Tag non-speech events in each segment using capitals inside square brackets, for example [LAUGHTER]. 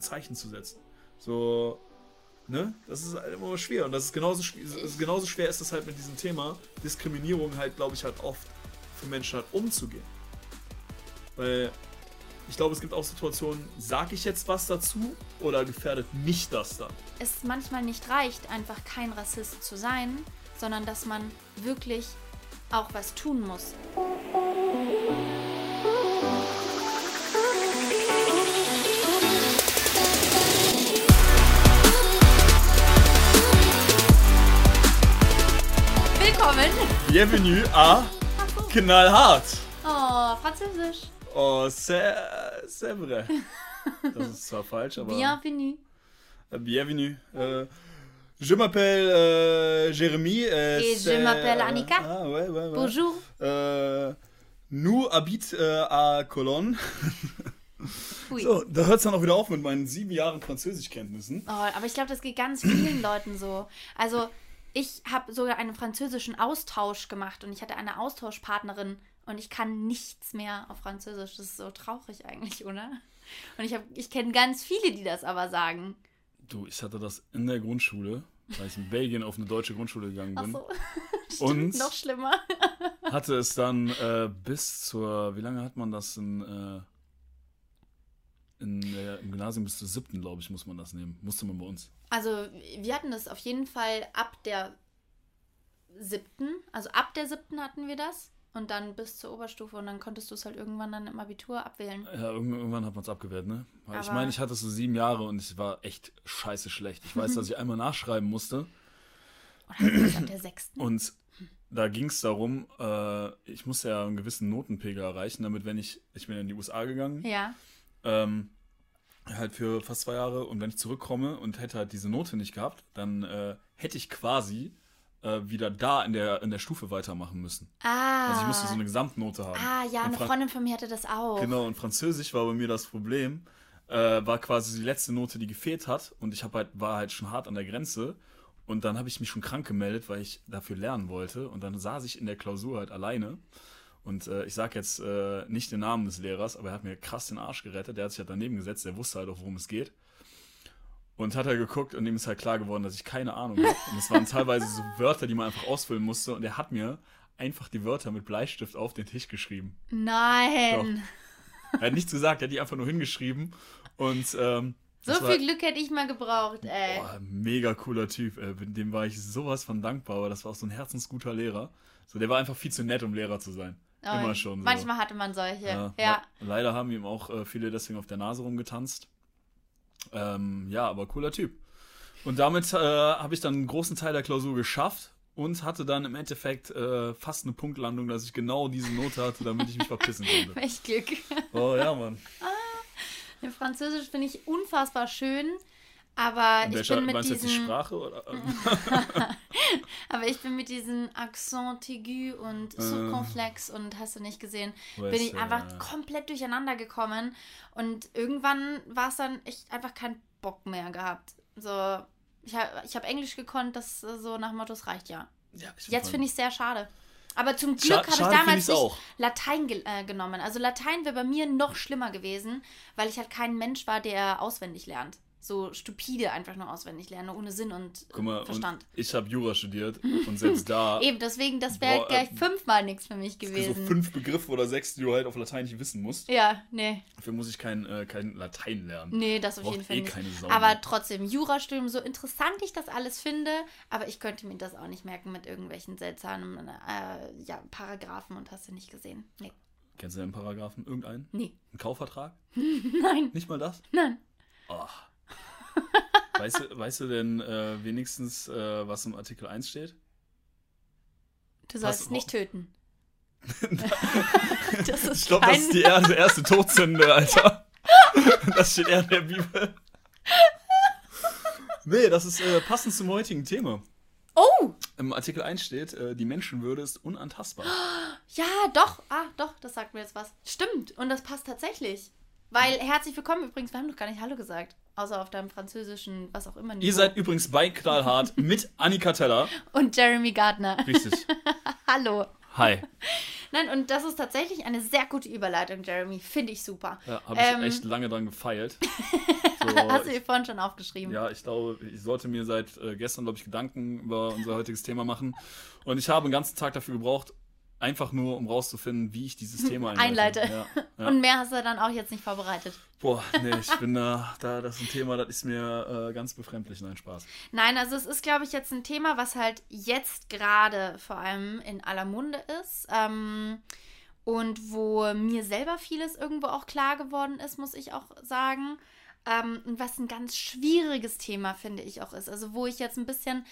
ein Zeichen zu setzen. So, ne? Das ist halt immer schwer. Und das ist genauso, genauso schwer ist es halt mit diesem Thema Diskriminierung halt, glaube ich, halt oft für Menschen halt umzugehen. Weil ich glaube, es gibt auch Situationen, sage ich jetzt was dazu oder gefährdet mich das dann? Es manchmal nicht reicht, einfach kein Rassist zu sein, sondern dass man wirklich auch was tun muss. Bienvenue à Knallhart! Oh, Französisch. Oh, c'est, vrai. Das ist zwar falsch, aber. Bienvenue. Äh, Bienvenue. Äh, je m'appelle euh, Jérémy. Euh, Et je m'appelle Annika. Ah, ouais, ouais, ouais. Bonjour. Äh, nous habite euh, à Cologne. [LAUGHS] Hui. So, da hört es dann auch wieder auf mit meinen sieben Jahren Französischkenntnissen. Oh, aber ich glaube, das geht ganz vielen Leuten so. Also, ich habe sogar einen französischen Austausch gemacht und ich hatte eine Austauschpartnerin und ich kann nichts mehr auf Französisch. Das ist so traurig eigentlich, oder? Und ich, hab- ich kenne ganz viele, die das aber sagen. Du, ich hatte das in der Grundschule, weil ich in Belgien auf eine deutsche Grundschule gegangen Ach bin. so. [LAUGHS] Stimmt, Und? noch schlimmer. Hatte es dann äh, bis zur, wie lange hat man das in, äh, in, äh, im Gymnasium bis zur siebten, glaube ich, muss man das nehmen. Musste man bei uns. Also, wir hatten das auf jeden Fall ab der siebten. Also, ab der siebten hatten wir das. Und dann bis zur Oberstufe. Und dann konntest du es halt irgendwann dann im Abitur abwählen. Ja, irgendwann, hat man es abgewehrt, ne? Weil ich Aber- meine, ich hatte so sieben Jahre und ich war echt scheiße schlecht. Ich weiß, [LAUGHS] dass ich einmal nachschreiben musste Oder ab der sechsten? und da ging es darum, äh, ich musste ja einen gewissen Notenpegel erreichen, damit wenn ich, ich bin in die USA gegangen, Ja. Ähm, halt für fast zwei Jahre und wenn ich zurückkomme und hätte halt diese Note nicht gehabt, dann äh, hätte ich quasi äh, wieder da in der, in der Stufe weitermachen müssen. Ah. Also ich musste so eine Gesamtnote haben. Ah, ja, eine Freundin von mir hatte das auch. Genau, und Französisch war bei mir das Problem, äh, war quasi die letzte Note, die gefehlt hat und ich hab halt, war halt schon hart an der Grenze und dann habe ich mich schon krank gemeldet, weil ich dafür lernen wollte und dann saß ich in der Klausur halt alleine und äh, ich sag jetzt äh, nicht den Namen des Lehrers, aber er hat mir krass den Arsch gerettet, der hat sich halt daneben gesetzt, der wusste halt auch, worum es geht. Und hat er geguckt und ihm ist halt klar geworden, dass ich keine Ahnung habe. Und es waren teilweise so [LAUGHS] Wörter, die man einfach ausfüllen musste. Und er hat mir einfach die Wörter mit Bleistift auf den Tisch geschrieben. Nein. Er hat nichts gesagt, er hat die einfach nur hingeschrieben. Und ähm, So das war, viel Glück hätte ich mal gebraucht, ey. boah, mega cooler Typ. Ey. Dem war ich sowas von dankbar, aber das war auch so ein herzensguter Lehrer. So, der war einfach viel zu nett, um Lehrer zu sein. Immer schon. So. Manchmal hatte man solche. Ja, Ja. le- Leider haben ihm auch äh, viele deswegen auf der Nase rumgetanzt. Ähm, ja, aber cooler Typ. Und damit äh, habe ich dann einen großen Teil der Klausur geschafft und hatte dann im Endeffekt äh, fast eine Punktlandung, dass ich genau diese Note hatte, damit ich mich verpissen konnte. [LAUGHS] Echt Glück. Oh ja, Mann. Ja, Französisch finde ich unfassbar schön, aber ich bin mit jetzt die diesen, Sprache? Oder? [LAUGHS] [LAUGHS] aber ich bin mit diesem Accent aigu und. Circonflex und hast du nicht gesehen, bin ich einfach komplett durcheinander gekommen und irgendwann war es dann echt einfach kein Bock mehr gehabt. So, ich habe ich hab Englisch gekonnt, das äh, so nach dem Motto, es reicht ja. Ja, ich Jetzt finde ich es sehr schade. Aber zum Glück habe ich find damals nicht auch. Latein ge äh, genommen. Also Latein wäre bei mir noch schlimmer gewesen, weil ich halt kein Mensch war, der auswendig lernt. So stupide einfach nur auswendig lerne, ohne Sinn und äh, Guck mal, und Verstand. ich habe Jura studiert und selbst da [LAUGHS] Eben, deswegen, das wäre gleich äh, fünfmal nichts für mich so gewesen. fünf Begriffe oder sechs, die du halt auf Latein nicht wissen musst. ja, nee. Dafür muss ich kein, äh, kein Latein lernen. Nee, das auf Braucht jeden Fall eh nicht. keine Sau aber mehr. trotzdem, Jurastudium, so interessant ich das alles finde, aber ich könnte mir das auch nicht merken mit irgendwelchen seltsamen äh, ja, Paragraphen und hast du nicht gesehen. Nee. Kennst du den Paragraphen? Irgendeinen? Nee. Ein Kaufvertrag? [LAUGHS] Nein, Nicht mal das? nein. Oh. Weißt, du, weißt du denn äh, wenigstens, äh, was im Artikel 1 steht? Du sollst Was- nicht töten. [LAUGHS] das ist Ich glaube, das ist die erste, erste Todsünde, Alter. [LAUGHS] Das steht eher in der Bibel. Nee, das ist äh, passend zum heutigen Thema. Oh! Im Artikel 1 steht, äh, die Menschenwürde ist unantastbar. [GASPS] Ja, doch. Ah, doch, das sagt mir jetzt was. Stimmt. Und das passt tatsächlich. Weil, herzlich willkommen übrigens, wir haben noch gar nicht Hallo gesagt. Außer auf deinem französischen, was auch immer. Ihr Niveau. seid übrigens bei Knallhart [LAUGHS] mit Annika Teller. Und Jeremy Gardner. Richtig. [LAUGHS] Hallo. Hi. Nein, und das ist tatsächlich eine sehr gute Überleitung, Jeremy. Finde ich super. Ja, habe ich Ähm. echt lange dran gefeilt. [LAUGHS] So, Hast du dir vorhin schon aufgeschrieben? Ja, ich glaube, ich sollte mir seit äh, gestern, glaube ich, Gedanken über unser heutiges Thema machen. Und ich habe den ganzen Tag dafür gebraucht, einfach nur, um rauszufinden, wie ich dieses Thema [LAUGHS] einleite. einleite. Ja, ja. Und mehr hast du dann auch jetzt nicht vorbereitet. Boah, [LAUGHS] nee, ich bin da, da das ist ein Thema, das ist mir äh, ganz befremdlich. Nein, Spaß. Nein, also es ist, glaube ich, jetzt ein Thema, was halt jetzt gerade vor allem in aller Munde ist. Ähm, und wo mir selber vieles irgendwo auch klar geworden ist, muss ich auch sagen. Ähm, was ein ganz schwieriges Thema, finde ich auch ist. Also wo ich jetzt ein bisschen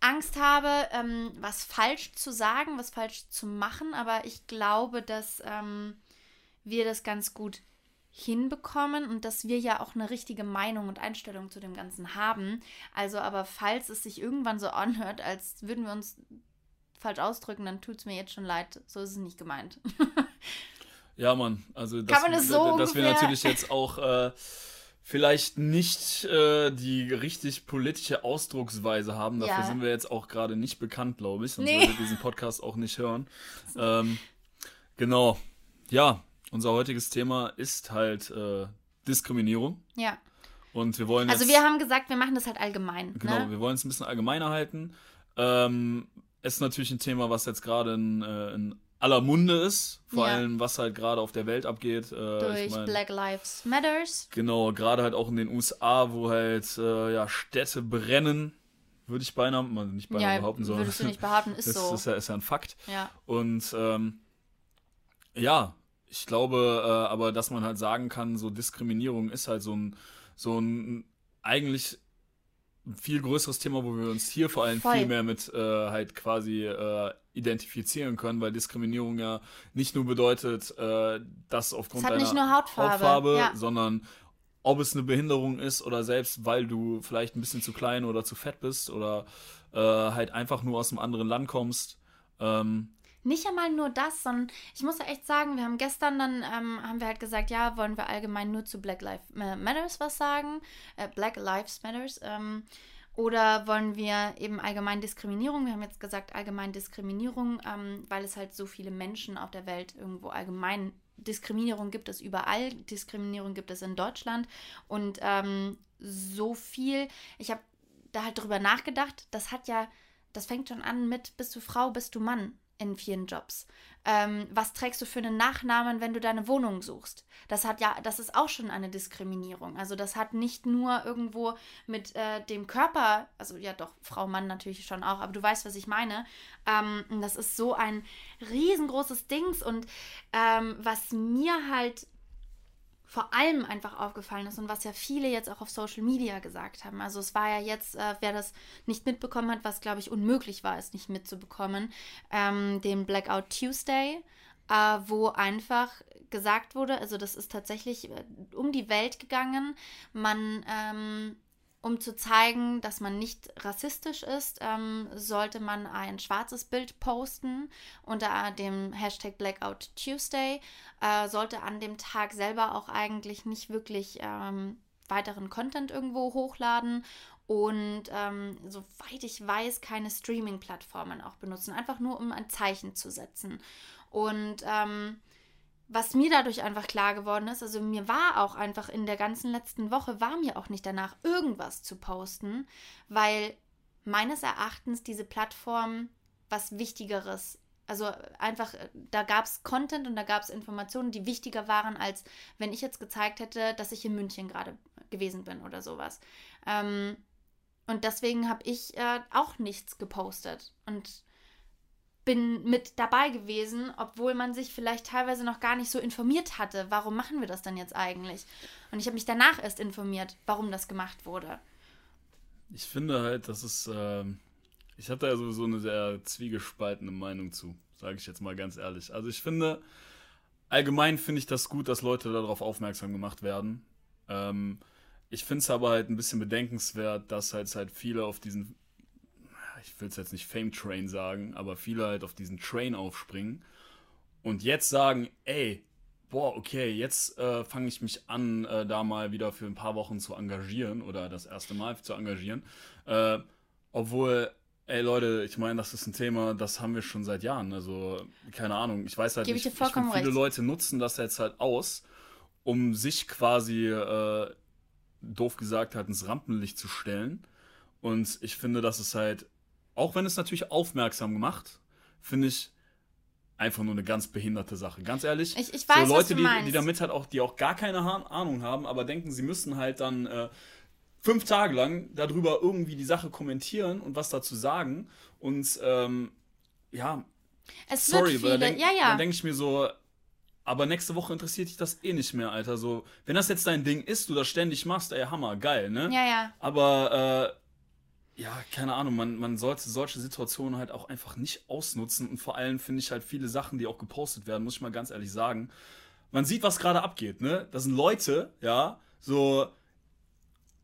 Angst habe, ähm, was falsch zu sagen, was falsch zu machen. Aber ich glaube, dass ähm, wir das ganz gut hinbekommen und dass wir ja auch eine richtige Meinung und Einstellung zu dem Ganzen haben. Also aber falls es sich irgendwann so [LAUGHS] anhört, als würden wir uns falsch ausdrücken, dann tut es mir jetzt schon leid. So ist es nicht gemeint. [LAUGHS] ja, Mann. Also, dass, Kann man das so dass wir natürlich jetzt auch äh, vielleicht nicht äh, die richtig politische Ausdrucksweise haben. Dafür ja. sind wir jetzt auch gerade nicht bekannt, glaube ich. Sonst nee. würde diesen Podcast auch nicht hören. [LAUGHS] Ähm, genau. Ja, unser heutiges Thema ist halt äh, Diskriminierung. Ja. Und wir wollen also wir haben gesagt, wir machen das halt allgemein. Genau, ne? wir wollen es ein bisschen allgemeiner halten. Ähm, ist natürlich ein Thema, was jetzt gerade in, äh, in aller Munde ist. Vor ja. allem, was halt gerade auf der Welt abgeht. Äh, Durch ich mein, Black Lives Matters. Genau, gerade halt auch in den USA, wo halt äh, ja, Städte brennen. Würde ich beinahe, man nicht beinahe ja, behaupten sollen. Würdest du nicht behaupten, ist, [LAUGHS] ist so. Ist ja, ist ja ein Fakt. Ja. Und ähm, ja, ich glaube äh, aber, dass man halt sagen kann, so Diskriminierung ist halt so ein, so ein eigentlich ein viel größeres Thema, wo wir uns hier vor allem Voll. viel mehr mit äh, halt quasi äh, identifizieren können, weil Diskriminierung ja nicht nur bedeutet, äh, dass aufgrund deiner Hautfarbe, Hautfarbe ja. sondern ob es eine Behinderung ist oder selbst weil du vielleicht ein bisschen zu klein oder zu fett bist oder äh, halt einfach nur aus einem anderen Land kommst. Ähm, nicht einmal nur das, sondern ich muss ja echt sagen, wir haben gestern dann, ähm, haben wir halt gesagt, ja, wollen wir allgemein nur zu Black Lives Matters was sagen, äh, Black Lives Matters, ähm, oder wollen wir eben allgemein Diskriminierung? Wir haben jetzt gesagt allgemein Diskriminierung, ähm, weil es halt so viele Menschen auf der Welt irgendwo allgemein Diskriminierung gibt es überall. Diskriminierung gibt es in Deutschland und ähm, so viel. Ich habe da halt drüber nachgedacht. Das hat ja, das fängt schon an mit bist du Frau, bist du Mann in vielen Jobs. Ähm, was trägst du für einen Nachnamen, wenn du deine Wohnung suchst? Das hat ja, das ist auch schon eine Diskriminierung. Also das hat nicht nur irgendwo mit äh, dem Körper, also ja doch, Frau, Mann natürlich schon auch, aber du weißt, was ich meine. Ähm, das ist so ein riesengroßes Dings und ähm, was mir halt vor allem einfach aufgefallen ist und was ja viele jetzt auch auf Social Media gesagt haben. Also es war ja jetzt, äh, wer das nicht mitbekommen hat, was glaube ich unmöglich war, es nicht mitzubekommen, ähm, den Blackout Tuesday, äh, wo einfach gesagt wurde, also das ist tatsächlich äh, um die Welt gegangen, man ähm, um zu zeigen, dass man nicht rassistisch ist, ähm, sollte man ein schwarzes Bild posten unter dem Hashtag Blackout Tuesday. Äh, sollte an dem Tag selber auch eigentlich nicht wirklich ähm, weiteren Content irgendwo hochladen und ähm, soweit ich weiß, keine Streaming-Plattformen auch benutzen. Einfach nur, um ein Zeichen zu setzen. Und ähm, was mir dadurch einfach klar geworden ist, also mir war auch einfach in der ganzen letzten Woche, war mir auch nicht danach, irgendwas zu posten, weil meines Erachtens diese Plattform was Wichtigeres, also einfach, da gab es Content und da gab es Informationen, die wichtiger waren, als wenn ich jetzt gezeigt hätte, dass ich in München gerade gewesen bin oder sowas. Ähm, und deswegen habe ich äh, auch nichts gepostet. Und bin mit dabei gewesen, obwohl man sich vielleicht teilweise noch gar nicht so informiert hatte. Warum machen wir das denn jetzt eigentlich? Und ich habe mich danach erst informiert, warum das gemacht wurde. Ich finde halt, dass es. Äh, ich habe da sowieso eine sehr zwiegespaltene Meinung zu, sage ich jetzt mal ganz ehrlich. Also ich finde, allgemein finde ich das gut, dass Leute darauf aufmerksam gemacht werden. Ähm, ich finde es aber halt ein bisschen bedenkenswert, dass halt, halt viele auf diesen ich will es jetzt nicht Fame Train sagen, aber viele halt auf diesen Train aufspringen und jetzt sagen, ey, boah, okay, jetzt äh, fange ich mich an, äh, da mal wieder für ein paar Wochen zu engagieren oder das erste Mal zu engagieren. Äh, obwohl, ey Leute, ich meine, das ist ein Thema, das haben wir schon seit Jahren. Also, keine Ahnung, ich weiß halt Gebe nicht, ich dir vollkommen ich viele recht. Leute nutzen das jetzt halt aus, um sich quasi äh, doof gesagt, halt ins Rampenlicht zu stellen. Und ich finde, das ist halt, auch wenn es natürlich aufmerksam gemacht, finde ich einfach nur eine ganz behinderte Sache. Ganz ehrlich. Ich, ich weiß, so Leute, die, die damit halt auch, die auch gar keine Ahnung haben, aber denken, sie müssen halt dann äh, fünf Tage lang darüber irgendwie die Sache kommentieren und was dazu sagen. Und ähm, ja, es sorry, wird aber viele, da denke ja, ja. denk ich mir so, aber nächste Woche interessiert dich das eh nicht mehr, Alter. So, wenn das jetzt dein Ding ist, du das ständig machst, ey, Hammer, geil, ne? ja, ja. Aber äh, ja, keine Ahnung, man, man sollte solche Situationen halt auch einfach nicht ausnutzen. Und vor allem finde ich halt viele Sachen, die auch gepostet werden, muss ich mal ganz ehrlich sagen. Man sieht, was gerade abgeht, ne? Das sind Leute, ja, so,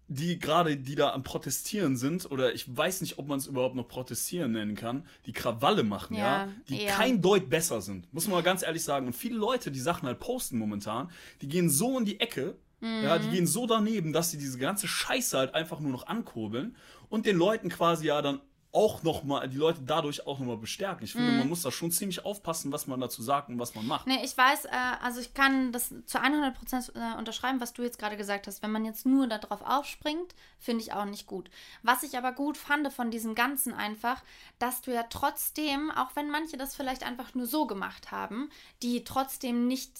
die gerade, die da am Protestieren sind, oder ich weiß nicht, ob man es überhaupt noch Protestieren nennen kann, die Krawalle machen, ja, Ja, die eher. kein Deut besser sind. Muss man mal ganz ehrlich sagen. Und viele Leute, die Sachen halt posten momentan, die gehen so in die Ecke, ja, Mhm. die gehen so daneben, dass sie diese ganze Scheiße halt einfach nur noch ankurbeln und den Leuten quasi ja dann auch noch mal, die Leute dadurch auch noch mal bestärken. Ich Mhm. finde, man muss da schon ziemlich aufpassen, was man dazu sagt und was man macht. Nee, ich weiß, äh, also ich kann das zu 100% äh, unterschreiben, was du jetzt gerade gesagt hast. Wenn man jetzt nur darauf aufspringt, finde ich auch nicht gut. Was ich aber gut fand von diesem Ganzen einfach, dass du ja trotzdem, auch wenn manche das vielleicht einfach nur so gemacht haben, die trotzdem nicht,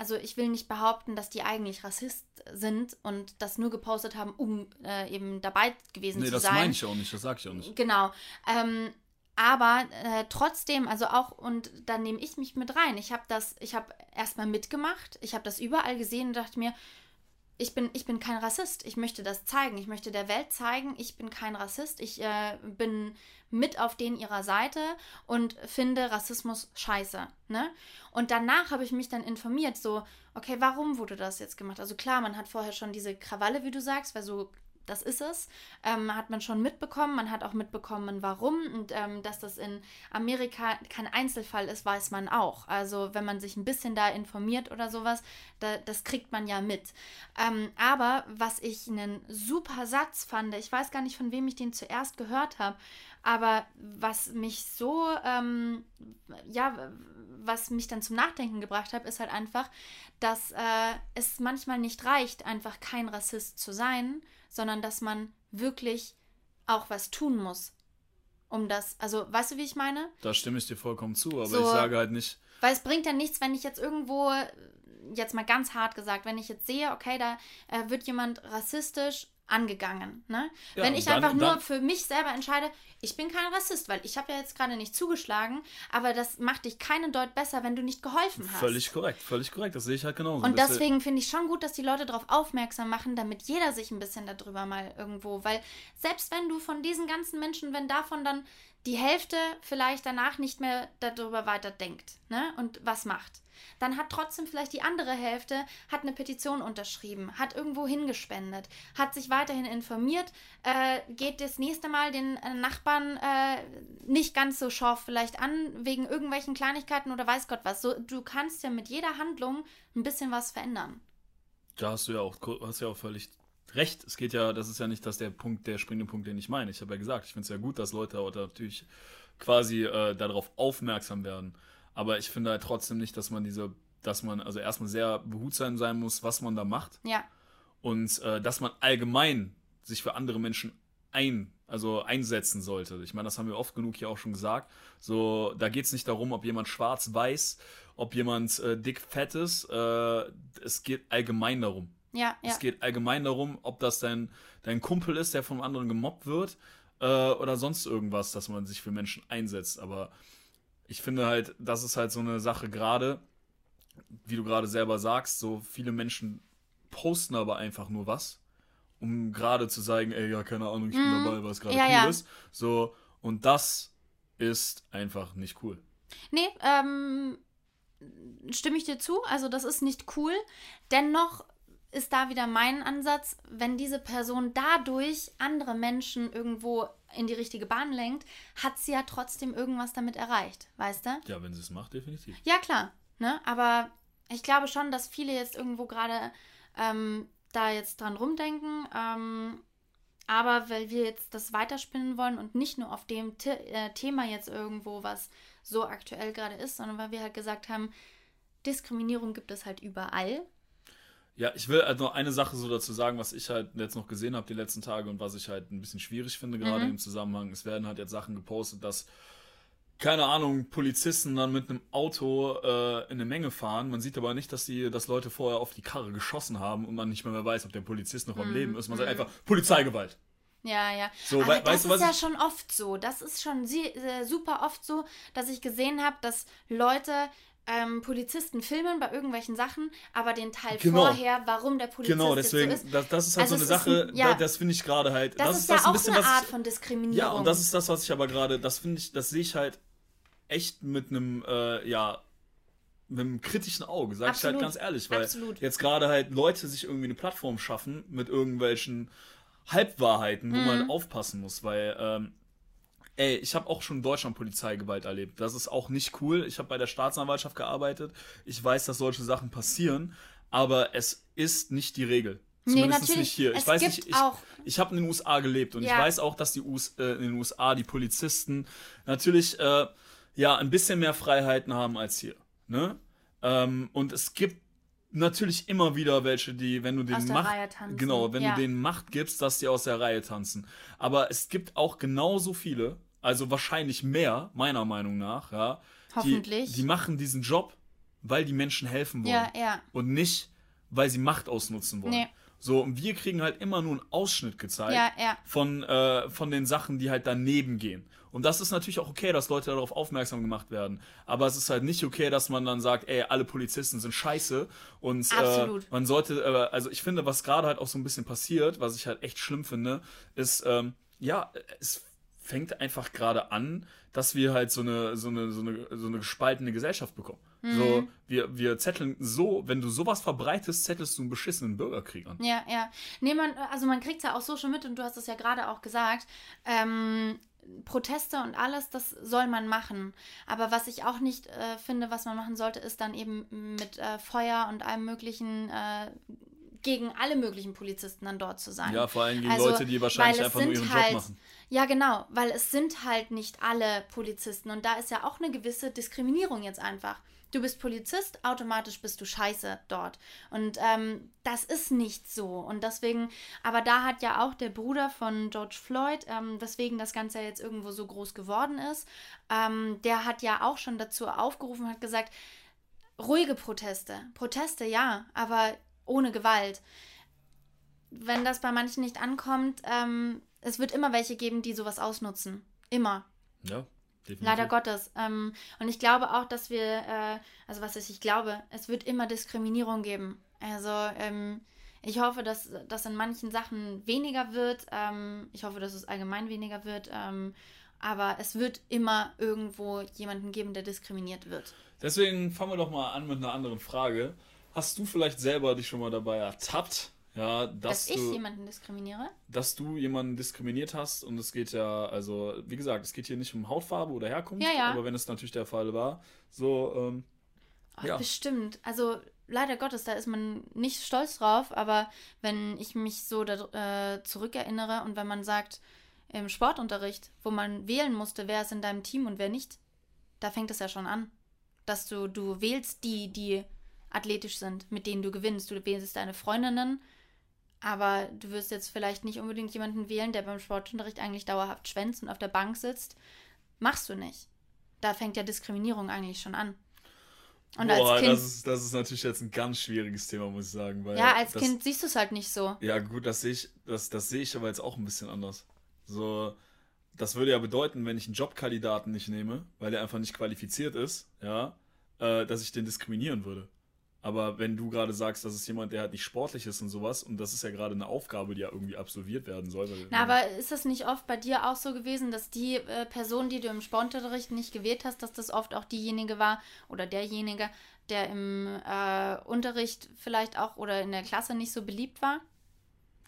also ich will nicht behaupten, dass die eigentlich Rassist sind und das nur gepostet haben, um äh, eben dabei gewesen Nee, zu das sein. meine ich auch nicht, das sag ich auch nicht. Genau. Ähm, aber äh, trotzdem, also auch, und da nehme ich mich mit rein. Ich habe das, ich habe erstmal mitgemacht, ich habe das überall gesehen und dachte mir, ich bin, ich bin kein Rassist. Ich möchte das zeigen. Ich möchte der Welt zeigen, ich bin kein Rassist. Ich äh, bin mit auf denen ihrer Seite und finde Rassismus scheiße. Ne? Und danach habe ich mich dann informiert, so, okay, warum wurde das jetzt gemacht? Also klar, man hat vorher schon diese Krawalle, wie du sagst, weil so das ist es. Ähm, hat man schon mitbekommen. Man hat auch mitbekommen, warum. Und ähm, dass das in Amerika kein Einzelfall ist, weiß man auch. Also wenn man sich ein bisschen da informiert oder sowas, da, das kriegt man ja mit. Ähm, aber was ich einen super Satz fand, ich weiß gar nicht, von wem ich den zuerst gehört habe, aber was mich so, ähm, ja, was mich dann zum Nachdenken gebracht hat, ist halt einfach, dass äh, es manchmal nicht reicht, einfach kein Rassist zu sein, sondern dass man wirklich auch was tun muss, um das, also weißt du, wie ich meine? Da stimme ich dir vollkommen zu, aber So- ich sage halt nicht, Weil es bringt ja nichts, wenn ich jetzt irgendwo, jetzt mal ganz hart gesagt, wenn ich jetzt sehe, okay, da äh, wird jemand rassistisch angegangen. Ne? Ja, wenn ich dann- einfach nur für mich selber entscheide, ich bin kein Rassist, weil ich habe ja jetzt gerade nicht zugeschlagen, aber das macht dich keinen Deut besser, wenn du nicht geholfen hast. völlig korrekt, völlig korrekt, das sehe ich halt genauso. Und deswegen finde ich schon gut, dass die Leute darauf aufmerksam machen, damit jeder sich ein bisschen darüber mal irgendwo, weil selbst wenn du von diesen ganzen Menschen, wenn davon dann die Hälfte vielleicht danach nicht mehr darüber weiter denkt, ne, und was macht, dann hat trotzdem vielleicht die andere Hälfte, hat eine Petition unterschrieben, hat irgendwo hingespendet, hat sich weiterhin informiert, äh, geht das nächste Mal den äh, Nachbarn äh, nicht ganz so scharf vielleicht an, wegen irgendwelchen Kleinigkeiten oder weiß Gott was. So, du kannst ja mit jeder Handlung ein bisschen was verändern. Da hast du ja auch, hast ja auch völlig recht. Es geht ja, das ist ja nicht das der Punkt, der springende Punkt, den ich meine. Ich habe ja gesagt, ich finde es ja gut, dass Leute auch natürlich quasi äh, darauf aufmerksam werden. Aber ich finde halt trotzdem nicht, dass man diese, dass man also erstmal sehr behutsam sein muss, was man da macht. Ja, Und äh, dass man allgemein sich für andere Menschen ein, also einsetzen sollte. Ich meine, das haben wir oft genug hier auch schon gesagt. So, da geht es nicht darum, ob jemand schwarz, weiß, ob jemand äh, dick, fett ist. Äh, es geht allgemein darum. Ja, ja. Es geht allgemein darum, ob das dein, dein Kumpel ist, der vom anderen gemobbt wird, äh, oder sonst irgendwas, dass man sich für Menschen einsetzt. Aber ich finde halt, das ist halt so eine Sache gerade, wie du gerade selber sagst, so viele Menschen posten aber einfach nur was, um gerade zu sagen, ey, ja, keine Ahnung, ich bin Mhm. dabei, was gerade Ja, cool ja. ist. So, und das ist einfach nicht cool. Nee, ähm, stimme ich dir zu. Also das ist nicht cool. Dennoch ist da wieder mein Ansatz, wenn diese Person dadurch andere Menschen irgendwo in die richtige Bahn lenkt, hat sie ja trotzdem irgendwas damit erreicht, weißt du? Ja, wenn sie es macht, definitiv. Ja, klar. Ne? Aber ich glaube schon, dass viele jetzt irgendwo gerade ähm, da jetzt dran rumdenken. Ähm, aber weil wir jetzt das weiterspinnen wollen und nicht nur auf dem The äh, Thema jetzt irgendwo, was so aktuell gerade ist, sondern weil wir halt gesagt haben, Diskriminierung gibt es halt überall. Ja, ich will halt noch eine Sache so dazu sagen, was ich halt jetzt noch gesehen habe die letzten Tage und was ich halt ein bisschen schwierig finde, gerade Mhm. im Zusammenhang. Es werden halt jetzt Sachen gepostet, dass, keine Ahnung, Polizisten dann mit einem Auto äh, in eine Menge fahren. Man sieht aber nicht, dass die, dass Leute vorher auf die Karre geschossen haben und man nicht mehr, mehr weiß, ob der Polizist noch Mhm. am Leben ist. Man sagt einfach Polizeigewalt. Ja, ja. So, Aber wei- das ist ja schon oft so. Das ist schon äh, super oft so, dass ich gesehen habe, dass Leute ähm, Polizisten filmen bei irgendwelchen Sachen, aber den Teil Genau. vorher, warum der Polizist Genau, deswegen, so ist, das, das ist halt Also so eine ist Sache, ein- ja. da, das finde ich gerade halt. das, ist das ja ein auch bisschen, eine Art ich, von Diskriminierung. Ja, und das ist das, was ich aber gerade, das finde ich, das sehe ich halt echt mit einem, äh, ja, mit einem kritischen Auge, sag ich halt ganz ehrlich, weil Absolut. jetzt gerade halt Leute sich irgendwie eine Plattform schaffen mit irgendwelchen Halbwahrheiten, wo Mhm. man aufpassen muss, weil, ähm, ey, ich habe auch schon in Deutschland Polizeigewalt erlebt. Das ist auch nicht cool. Ich habe bei der Staatsanwaltschaft gearbeitet. Ich weiß, dass solche Sachen passieren, aber es ist nicht die Regel. Nee, Zumindest natürlich. nicht hier. Ich Es weiß gibt nicht, ich, auch- ich habe in den USA gelebt und Ja. ich weiß auch, dass die US, äh, in den USA die Polizisten natürlich äh, ja ein bisschen mehr Freiheiten haben als hier. Ne? Ähm, und es gibt natürlich immer wieder welche, die, wenn du denen Macht, Reihe tanzen. genau, wenn Ja. du denen Macht gibst, dass die aus der Reihe tanzen. Aber es gibt auch genauso viele, also wahrscheinlich mehr, meiner Meinung nach, ja, Hoffentlich. Die, die machen diesen Job, weil die Menschen helfen wollen ja, ja. und nicht, weil sie Macht ausnutzen wollen. Nee. So, und wir kriegen halt immer nur einen Ausschnitt gezeigt Ja, ja. von, äh, von den Sachen, die halt daneben gehen. Und das ist natürlich auch okay, dass Leute darauf aufmerksam gemacht werden. Aber es ist halt nicht okay, dass man dann sagt, ey, alle Polizisten sind scheiße. Und äh, man sollte, äh, also ich finde, was gerade halt auch so ein bisschen passiert, was ich halt echt schlimm finde, ist, ähm, ja, es fängt einfach gerade an, dass wir halt so eine, so eine, so eine, so eine gespaltene Gesellschaft bekommen. Mhm. So, wir, wir zetteln so, wenn du sowas verbreitest, zettelst du einen beschissenen Bürgerkrieg an. Ja, ja. Nee, man, also man kriegt es ja auch so schon mit und du hast es ja gerade auch gesagt. Ähm, Proteste und alles, das soll man machen. Aber was ich auch nicht äh, finde, was man machen sollte, ist dann eben mit äh, Feuer und allem möglichen äh, gegen alle möglichen Polizisten dann dort zu sein. Ja, vor allem gegen Also, Leute, die wahrscheinlich einfach nur ihren halt, Job machen. Ja, genau, weil es sind halt nicht alle Polizisten und da ist ja auch eine gewisse Diskriminierung jetzt einfach. Du bist Polizist, automatisch bist du scheiße dort. Und ähm, das ist nicht so. Und deswegen, aber da hat ja auch der Bruder von George Floyd, ähm, weswegen das Ganze ja jetzt irgendwo so groß geworden ist, ähm, der hat ja auch schon dazu aufgerufen, hat gesagt, ruhige Proteste. Proteste ja, aber ohne Gewalt. Wenn das bei manchen nicht ankommt, ähm, es wird immer welche geben, die sowas ausnutzen. Immer. Ja, definitiv. Leider Gottes. Ähm, und ich glaube auch, dass wir, äh, also was ist, ich glaube, es wird immer Diskriminierung geben. Also ähm, ich hoffe, dass das in manchen Sachen weniger wird. Ähm, ich hoffe, dass es allgemein weniger wird. Ähm, aber es wird immer irgendwo jemanden geben, der diskriminiert wird. Deswegen fangen wir doch mal an mit einer anderen Frage. Hast du vielleicht selber dich schon mal dabei ertappt, ja, dass, Dass, ich du, jemanden diskriminiere? dass du jemanden diskriminiert hast und es geht ja, also wie gesagt, es geht hier nicht um Hautfarbe oder Herkunft, Ja, ja. aber wenn es natürlich der Fall war, so, ähm, Oh, Ja. Bestimmt. Also leider Gottes, da ist man nicht stolz drauf, aber wenn ich mich so da, äh, zurückerinnere und wenn man sagt, im Sportunterricht, wo man wählen musste, wer ist in deinem Team und wer nicht, da fängt es ja schon an. Dass du, du wählst die, die athletisch sind, mit denen du gewinnst. Du wählst deine Freundinnen, aber du wirst jetzt vielleicht nicht unbedingt jemanden wählen, der beim Sportunterricht eigentlich dauerhaft schwänzt und auf der Bank sitzt. Machst du nicht. Da fängt ja Diskriminierung eigentlich schon an. Und boah, als Kind, das, ist, das ist natürlich jetzt ein ganz schwieriges Thema, muss ich sagen. Weil ja, als das, Kind siehst du es halt nicht so. Ja, gut, das sehe ich, das, das sehe ich aber jetzt auch ein bisschen anders. So, das würde ja bedeuten, wenn ich einen Jobkandidaten nicht nehme, weil der einfach nicht qualifiziert ist, ja, äh, dass ich den diskriminieren würde. Aber wenn du gerade sagst, das ist jemand, der halt nicht sportlich ist und sowas, und das ist ja gerade eine Aufgabe, die ja irgendwie absolviert werden soll. Na, aber ist das nicht oft bei dir auch so gewesen, dass die äh, Person, die du im Sportunterricht nicht gewählt hast, dass das oft auch diejenige war oder derjenige, der im äh, Unterricht vielleicht auch oder in der Klasse nicht so beliebt war?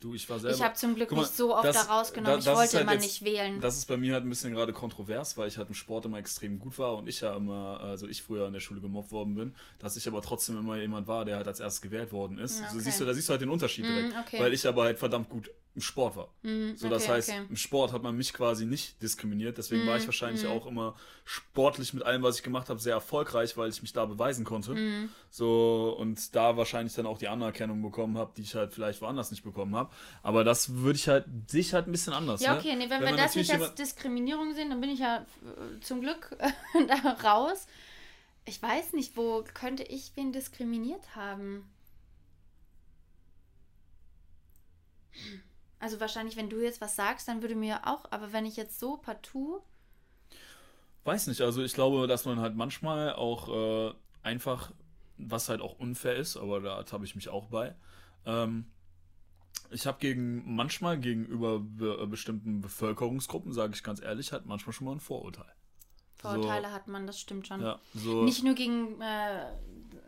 Du, ich war selber. Ich habe zum Glück mal, nicht so oft das- da rausgenommen. da- ich wollte halt immer jetzt- nicht wählen. Das ist bei mir halt ein bisschen gerade kontrovers, weil ich halt im Sport immer extrem gut war und ich ja immer, also ich früher in der Schule gemobbt worden bin, dass ich aber trotzdem immer jemand war, der halt als erstes gewählt worden ist. Ja, So okay. siehst du, da siehst du halt den Unterschied Mm, direkt. okay. Weil ich aber halt verdammt gut im Sport war. Mhm, So, das okay, heißt, okay. im Sport hat man mich quasi nicht diskriminiert. Deswegen war ich Mhm, wahrscheinlich mhm. auch immer sportlich mit allem, was ich gemacht habe, sehr erfolgreich, weil ich mich da beweisen konnte. Mhm. So, und da wahrscheinlich dann auch die Anerkennung bekommen habe, die ich halt vielleicht woanders nicht bekommen habe. Aber das würde ich halt, sehe ich halt ein bisschen anders. Ja, ne? okay, nee, wenn, Wenn wir das nicht als Diskriminierung sehen, dann bin ich ja äh, zum Glück [LAUGHS] da raus. Ich weiß nicht, wo könnte ich wen diskriminiert haben? Also wahrscheinlich, wenn du jetzt was sagst, dann würde mir auch, aber wenn ich jetzt so partout, Weiß nicht, also ich glaube, dass man halt manchmal auch äh, einfach, was halt auch unfair ist, aber da habe ich mich auch bei. Ähm, ich habe gegen manchmal gegenüber be äh, bestimmten Bevölkerungsgruppen, sage ich ganz ehrlich, halt manchmal schon mal ein Vorurteil. Vorurteile hat man, das stimmt schon. Ja, so. Nicht nur gegen äh,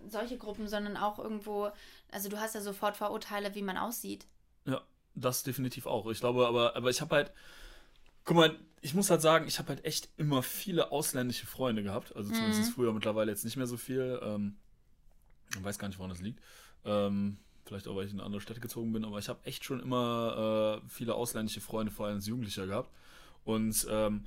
solche Gruppen, sondern auch irgendwo, also du hast ja sofort Vorurteile, wie man aussieht. Ja, das definitiv auch. Ich glaube, aber, aber ich habe halt, guck mal, ich muss halt sagen, ich habe halt echt immer viele ausländische Freunde gehabt. Also zumindest Mhm. früher, mittlerweile jetzt nicht mehr so viel. Ähm, ich weiß gar nicht, woran das liegt. Ähm, vielleicht auch, weil ich in eine andere Städte gezogen bin, aber ich habe echt schon immer äh, viele ausländische Freunde, vor allem als Jugendlicher gehabt. Und ähm,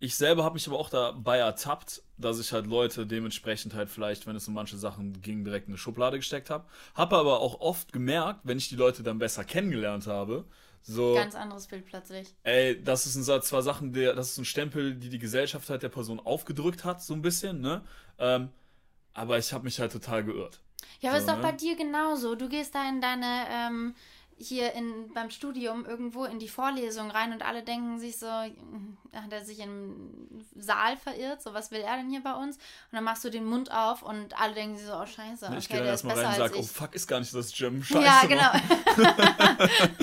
ich selber habe mich aber auch dabei ertappt, dass ich halt Leute dementsprechend halt vielleicht, wenn es um manche Sachen ging, direkt in eine Schublade gesteckt habe. Habe aber auch oft gemerkt, wenn ich die Leute dann besser kennengelernt habe, so, Ganz anderes Bild plötzlich. ey, das ist ein, Satz- zwar Sachen, der, das ist ein Stempel, die die Gesellschaft halt der Person aufgedrückt hat, so ein bisschen, ne? Ähm, aber ich habe mich halt total geirrt. Ja, aber So, ist doch ne? bei dir genauso. Du gehst da in deine, ähm, hier in, beim Studium irgendwo in die Vorlesung rein und alle denken sich so, hat er sich im Saal verirrt? So, was will er denn hier bei uns? Und dann machst du den Mund auf und alle denken sich so, oh scheiße, okay, ich gehe der ist erstmal besser rein und als sage, oh fuck, ist gar nicht das Gym. Scheiße. ja, genau.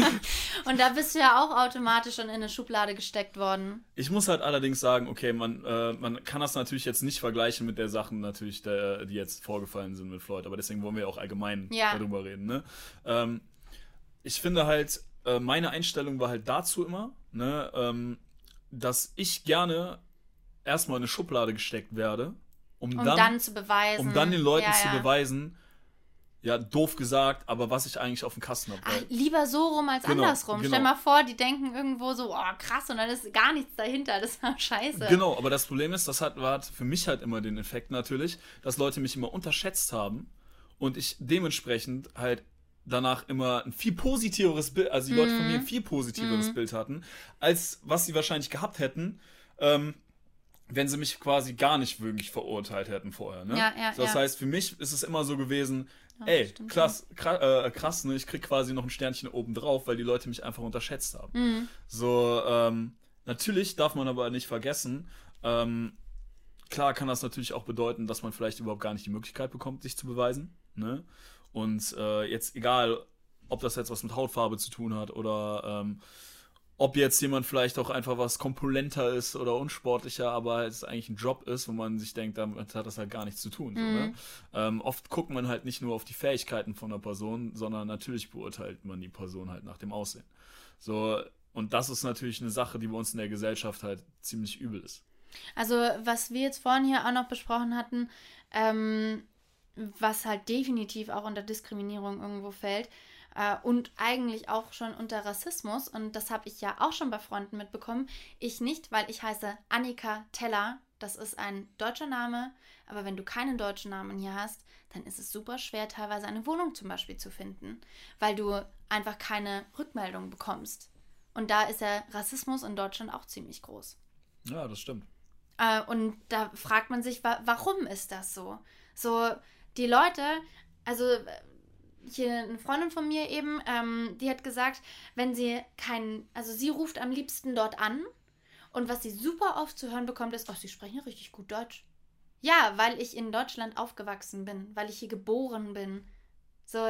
[LAUGHS] und da bist du ja auch automatisch schon in eine Schublade gesteckt worden. Ich muss halt allerdings sagen, okay, man, äh, man kann das natürlich jetzt nicht vergleichen mit der Sachen, natürlich, der, die jetzt vorgefallen sind mit Floyd, aber deswegen wollen wir auch allgemein Ja. darüber reden. Ne? Ähm, ich finde halt, äh, meine Einstellung war halt dazu immer, ne, ähm, dass ich gerne erstmal in eine Schublade gesteckt werde, um, Um dann, dann, zu beweisen. um dann den Leuten ja, zu ja. beweisen, ja, doof gesagt, aber was ich eigentlich auf dem Kasten habe. Ach, lieber so rum als Genau, andersrum. genau. Stell mal vor, die denken irgendwo so, oh krass, und dann ist gar nichts dahinter. Das war scheiße. Genau, aber das Problem ist, das hat, hat für mich halt immer den Effekt natürlich, dass Leute mich immer unterschätzt haben und ich dementsprechend halt danach immer ein viel positiveres Bild, also die Leute von Mhm. mir ein viel positiveres Bild hatten, als was sie wahrscheinlich gehabt hätten, ähm, wenn sie mich quasi gar nicht wirklich verurteilt hätten vorher. Ne? Ja, ja, so, das ja. heißt, für mich ist es immer so gewesen, Ja, ey, stimmt krass, krass, äh, krass, ne? ich krieg quasi noch ein Sternchen oben drauf, weil die Leute mich einfach unterschätzt haben. Mhm. So, ähm, natürlich darf man aber nicht vergessen, ähm, klar kann das natürlich auch bedeuten, dass man vielleicht überhaupt gar nicht die Möglichkeit bekommt, sich zu beweisen. Ne? Und äh, jetzt egal, ob das jetzt was mit Hautfarbe zu tun hat oder ähm, ob jetzt jemand vielleicht auch einfach was kompulenter ist oder unsportlicher, aber es eigentlich ein Job ist, wo man sich denkt, damit hat das halt gar nichts zu tun. So, ne? ähm, oft guckt man halt nicht nur auf die Fähigkeiten von einer Person, sondern natürlich beurteilt man die Person halt nach dem Aussehen. So, und das ist natürlich eine Sache, die bei uns in der Gesellschaft halt ziemlich übel ist. Also, was wir jetzt vorhin hier auch noch besprochen hatten, ähm, was halt definitiv auch unter Diskriminierung irgendwo fällt äh, und eigentlich auch schon unter Rassismus, und das habe ich ja auch schon bei Freunden mitbekommen. Ich nicht, weil ich heiße Annika Teller. Das ist ein deutscher Name, aber wenn du keinen deutschen Namen hier hast, dann ist es super schwer, teilweise eine Wohnung zum Beispiel zu finden, weil du einfach keine Rückmeldung bekommst. Und da ist der Rassismus in Deutschland auch ziemlich groß. Ja, das stimmt. Äh, und da fragt man sich, wa warum ist das so? So, die Leute, also hier eine Freundin von mir eben, ähm, die hat gesagt, wenn sie keinen, also sie ruft am liebsten dort an und was sie super oft zu hören bekommt, ist, oh, sie sprechen richtig gut Deutsch. Ja, weil ich in Deutschland aufgewachsen bin, weil ich hier geboren bin. So,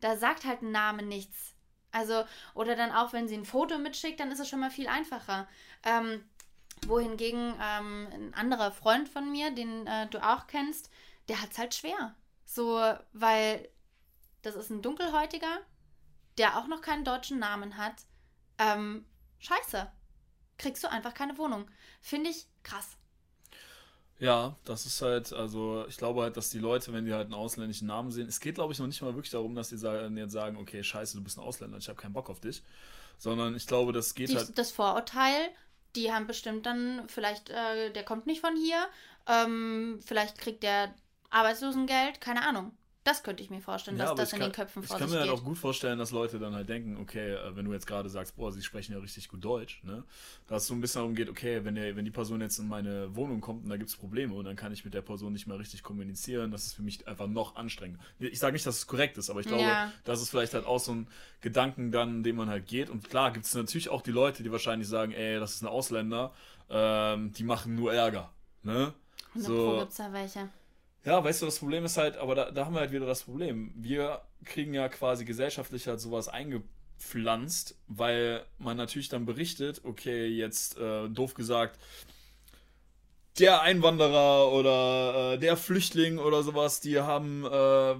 da sagt halt ein Name nichts. Also, oder dann auch, wenn sie ein Foto mitschickt, dann ist es schon mal viel einfacher. Ähm, wohingegen ähm, ein anderer Freund von mir, den äh, du auch kennst, der hat es halt schwer. So, weil das ist ein Dunkelhäutiger, der auch noch keinen deutschen Namen hat. Ähm, scheiße. Kriegst du einfach keine Wohnung. Finde ich krass. Ja, das ist halt, also ich glaube halt, dass die Leute, wenn die halt einen ausländischen Namen sehen, es geht glaube ich noch nicht mal wirklich darum, dass die sagen, jetzt sagen, okay, scheiße, du bist ein Ausländer, ich habe keinen Bock auf dich, sondern ich glaube, das geht die, halt. Das Vorurteil, die haben bestimmt dann, vielleicht, äh, der kommt nicht von hier, ähm, vielleicht kriegt der Arbeitslosengeld, keine Ahnung. Das könnte ich mir vorstellen, Ja, dass das ich in kann, den Köpfen Ich vor kann sich mir halt geht. auch gut vorstellen, dass Leute dann halt denken, okay, äh, wenn du jetzt gerade sagst, boah, sie sprechen ja richtig gut Deutsch, ne? Dass es so ein bisschen darum geht, okay, wenn, der, wenn die Person jetzt in meine Wohnung kommt und da gibt es Probleme und dann kann ich mit der Person nicht mehr richtig kommunizieren, das ist für mich einfach noch anstrengender. Ich sage nicht, dass es korrekt ist, aber ich glaube, Ja. das ist vielleicht halt auch so ein Gedanken dann, den man halt geht. Und klar gibt es natürlich auch die Leute, die wahrscheinlich sagen, ey, das ist ein Ausländer, ähm, die machen nur Ärger, ne? 100 Pro gibt's da welche. Ja, weißt du, das Problem ist halt, aber da, da haben wir halt wieder das Problem. Wir kriegen ja quasi gesellschaftlich halt sowas eingepflanzt, weil man natürlich dann berichtet, okay, jetzt äh, doof gesagt, der Einwanderer oder äh, der Flüchtling oder sowas, die haben äh,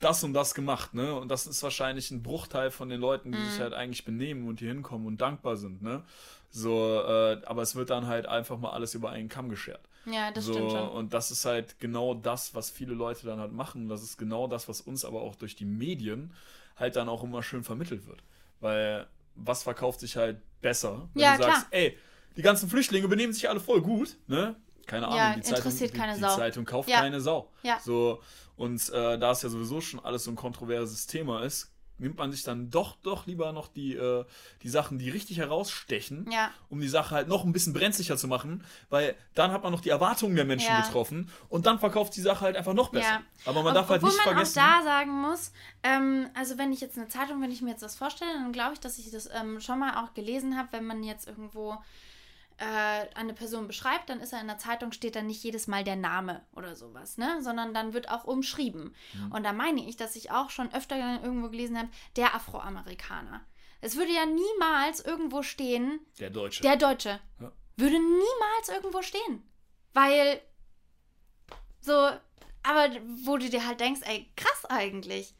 das und das gemacht, ne? Und das ist wahrscheinlich ein Bruchteil von den Leuten, die Mhm. sich halt eigentlich benehmen und hier hinkommen und dankbar sind, ne? So, äh, aber es wird dann halt einfach mal alles über einen Kamm geschert. Ja, das so, stimmt schon. Und das ist halt genau das, was viele Leute dann halt machen. Das ist genau das, was uns aber auch durch die Medien halt dann auch immer schön vermittelt wird. Weil was verkauft sich halt besser? Wenn Ja, du sagst, klar. ey, die ganzen Flüchtlinge benehmen sich alle voll gut, ne? Keine Ahnung, Ja, die Zeitung, interessiert die, keine die Sau. Zeitung kauft Ja. keine Sau. Ja. So, und äh, da es ja sowieso schon alles so ein kontroverses Thema ist, nimmt man sich dann doch, doch lieber noch die, äh, die Sachen, die richtig herausstechen, Ja. um die Sache halt noch ein bisschen brenzlicher zu machen, weil dann hat man noch die Erwartungen der Menschen Ja. getroffen und dann verkauft die Sache halt einfach noch besser. Ja. Aber man Ob- darf halt Obwohl nicht man vergessen. auch da sagen muss, ähm, also wenn ich jetzt eine Zeitung, wenn ich mir jetzt das vorstelle, dann glaube ich, dass ich das ähm, schon mal auch gelesen habe, wenn man jetzt irgendwo äh, eine Person beschreibt, dann ist er in der Zeitung, steht dann nicht jedes Mal der Name oder sowas, ne? Sondern dann wird auch umschrieben. Mhm. Und da meine ich, dass ich auch schon öfter irgendwo gelesen habe, der Afroamerikaner. Es würde ja niemals irgendwo stehen, der Deutsche. der Deutsche. Ja. Würde niemals irgendwo stehen. Weil so, aber wo du dir halt denkst, ey, krass eigentlich.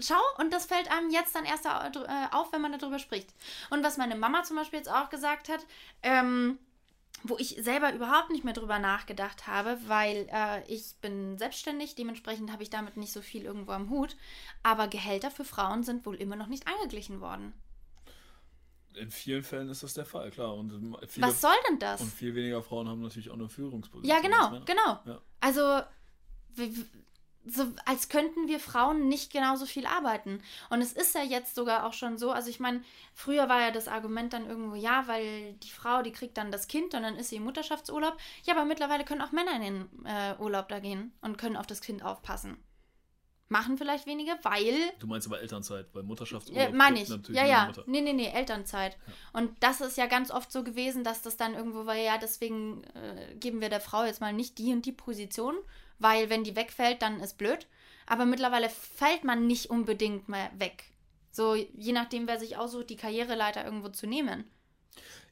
Schau, und das fällt einem jetzt dann erst au- äh, auf, wenn man darüber spricht. Und was meine Mama zum Beispiel jetzt auch gesagt hat, ähm, wo ich selber überhaupt nicht mehr drüber nachgedacht habe, weil äh, ich bin selbstständig, dementsprechend habe ich damit nicht so viel irgendwo am Hut. Aber Gehälter für Frauen sind wohl immer noch nicht angeglichen worden. In vielen Fällen ist das der Fall, klar. Und viele, Was soll denn das? und viel weniger Frauen haben natürlich auch eine Führungsposition. Ja, genau, genau. Ja. Also, so, als könnten wir Frauen nicht genauso viel arbeiten. Und es ist ja jetzt sogar auch schon so, also ich meine, früher war ja das Argument dann irgendwo, ja, weil die Frau, die kriegt dann das Kind und dann ist sie im Mutterschaftsurlaub. Ja, aber mittlerweile können auch Männer in den äh, Urlaub da gehen und können auf das Kind aufpassen. Machen vielleicht wenige, weil Du meinst aber Elternzeit, weil Mutterschaftsurlaub ja, meine ich. natürlich Ja, ja. Mutter. Nee, nee, nee, Elternzeit. Und das ist ja ganz oft so gewesen, dass das dann irgendwo war, ja, deswegen äh, geben wir der Frau jetzt mal nicht die und die Position, weil wenn die wegfällt, dann ist blöd. Aber mittlerweile fällt man nicht unbedingt mehr weg. So, je nachdem, wer sich aussucht, die Karriereleiter irgendwo zu nehmen.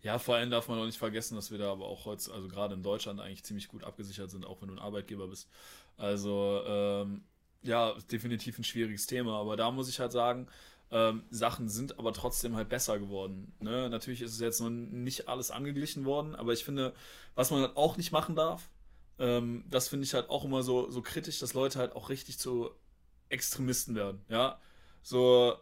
Ja, vor allem darf man auch nicht vergessen, dass wir da aber auch heute, also gerade in Deutschland eigentlich ziemlich gut abgesichert sind, auch wenn du ein Arbeitgeber bist. Also, ähm, ja, definitiv ein schwieriges Thema, aber da muss ich halt sagen, ähm, Sachen sind aber trotzdem halt besser geworden. Ne? Natürlich ist es jetzt noch nicht alles angeglichen worden, aber ich finde, was man halt auch nicht machen darf, ähm, das finde ich halt auch immer so, so kritisch, dass Leute halt auch richtig zu Extremisten werden. Ja, so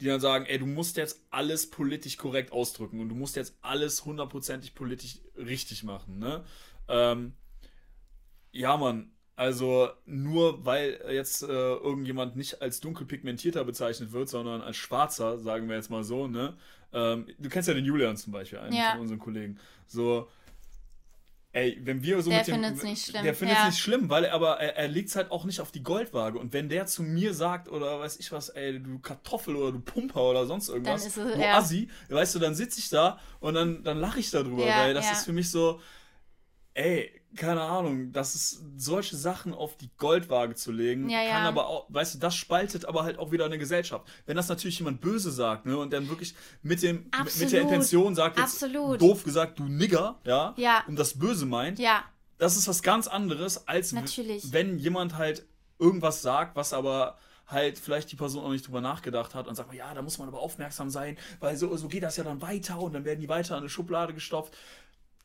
die dann sagen, ey, du musst jetzt alles politisch korrekt ausdrücken und du musst jetzt alles hundertprozentig politisch richtig machen, ne? Ähm, ja, Mann, also nur weil jetzt äh, irgendjemand nicht als dunkel pigmentierter bezeichnet wird, sondern als schwarzer, sagen wir jetzt mal so, ne? Ähm, du kennst ja den Julian zum Beispiel, einen Ja. von unseren Kollegen. So, ey, wenn wir so Der mit dem, findet's nicht schlimm, Der findet es ja. nicht schlimm, weil er aber er, er legt es halt auch nicht auf die Goldwaage. Und wenn der zu mir sagt, oder weiß ich was, ey, du Kartoffel oder du Pumper oder sonst irgendwas, ist es- du ja. Assi, weißt du, dann sitze ich da und dann, dann lache ich darüber, Ja, weil das ja. ist für mich so, ey, keine Ahnung, das ist solche Sachen auf die Goldwaage zu legen, Ja, kann ja. aber auch, weißt du, das spaltet aber halt auch wieder eine Gesellschaft. Wenn das natürlich jemand böse sagt, ne, und dann wirklich mit dem mit- mit Absolut. der Intention sagt, jetzt Absolut. doof gesagt, du Nigger, ja, Ja. und das böse meint, Ja, das ist was ganz anderes, als Natürlich. wenn jemand halt irgendwas sagt, was aber halt vielleicht die Person auch nicht drüber nachgedacht hat und sagt, ja, da muss man aber aufmerksam sein, weil so, so geht das ja dann weiter und dann werden die weiter in eine Schublade gestopft.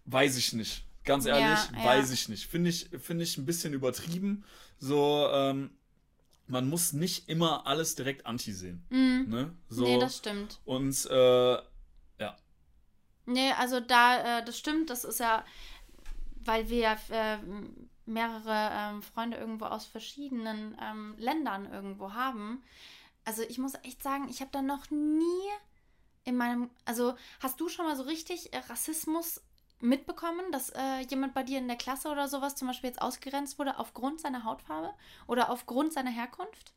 Weiß ich nicht. Ganz ehrlich, Ja, ja. weiß ich nicht. Finde ich, finde ich ein bisschen übertrieben. So, ähm, man muss nicht immer alles direkt anti sehen. Mhm. Ne? So, Nee, das stimmt. und äh, Nee, also da, äh, das stimmt, das ist ja, weil wir ja äh, mehrere ähm, Freunde irgendwo aus verschiedenen ähm, Ländern irgendwo haben. Also ich muss echt sagen, ich habe da noch nie in meinem, also hast du schon mal so richtig Rassismus mitbekommen, dass äh, jemand bei dir in der Klasse oder sowas zum Beispiel jetzt ausgegrenzt wurde aufgrund seiner Hautfarbe oder aufgrund seiner Herkunft?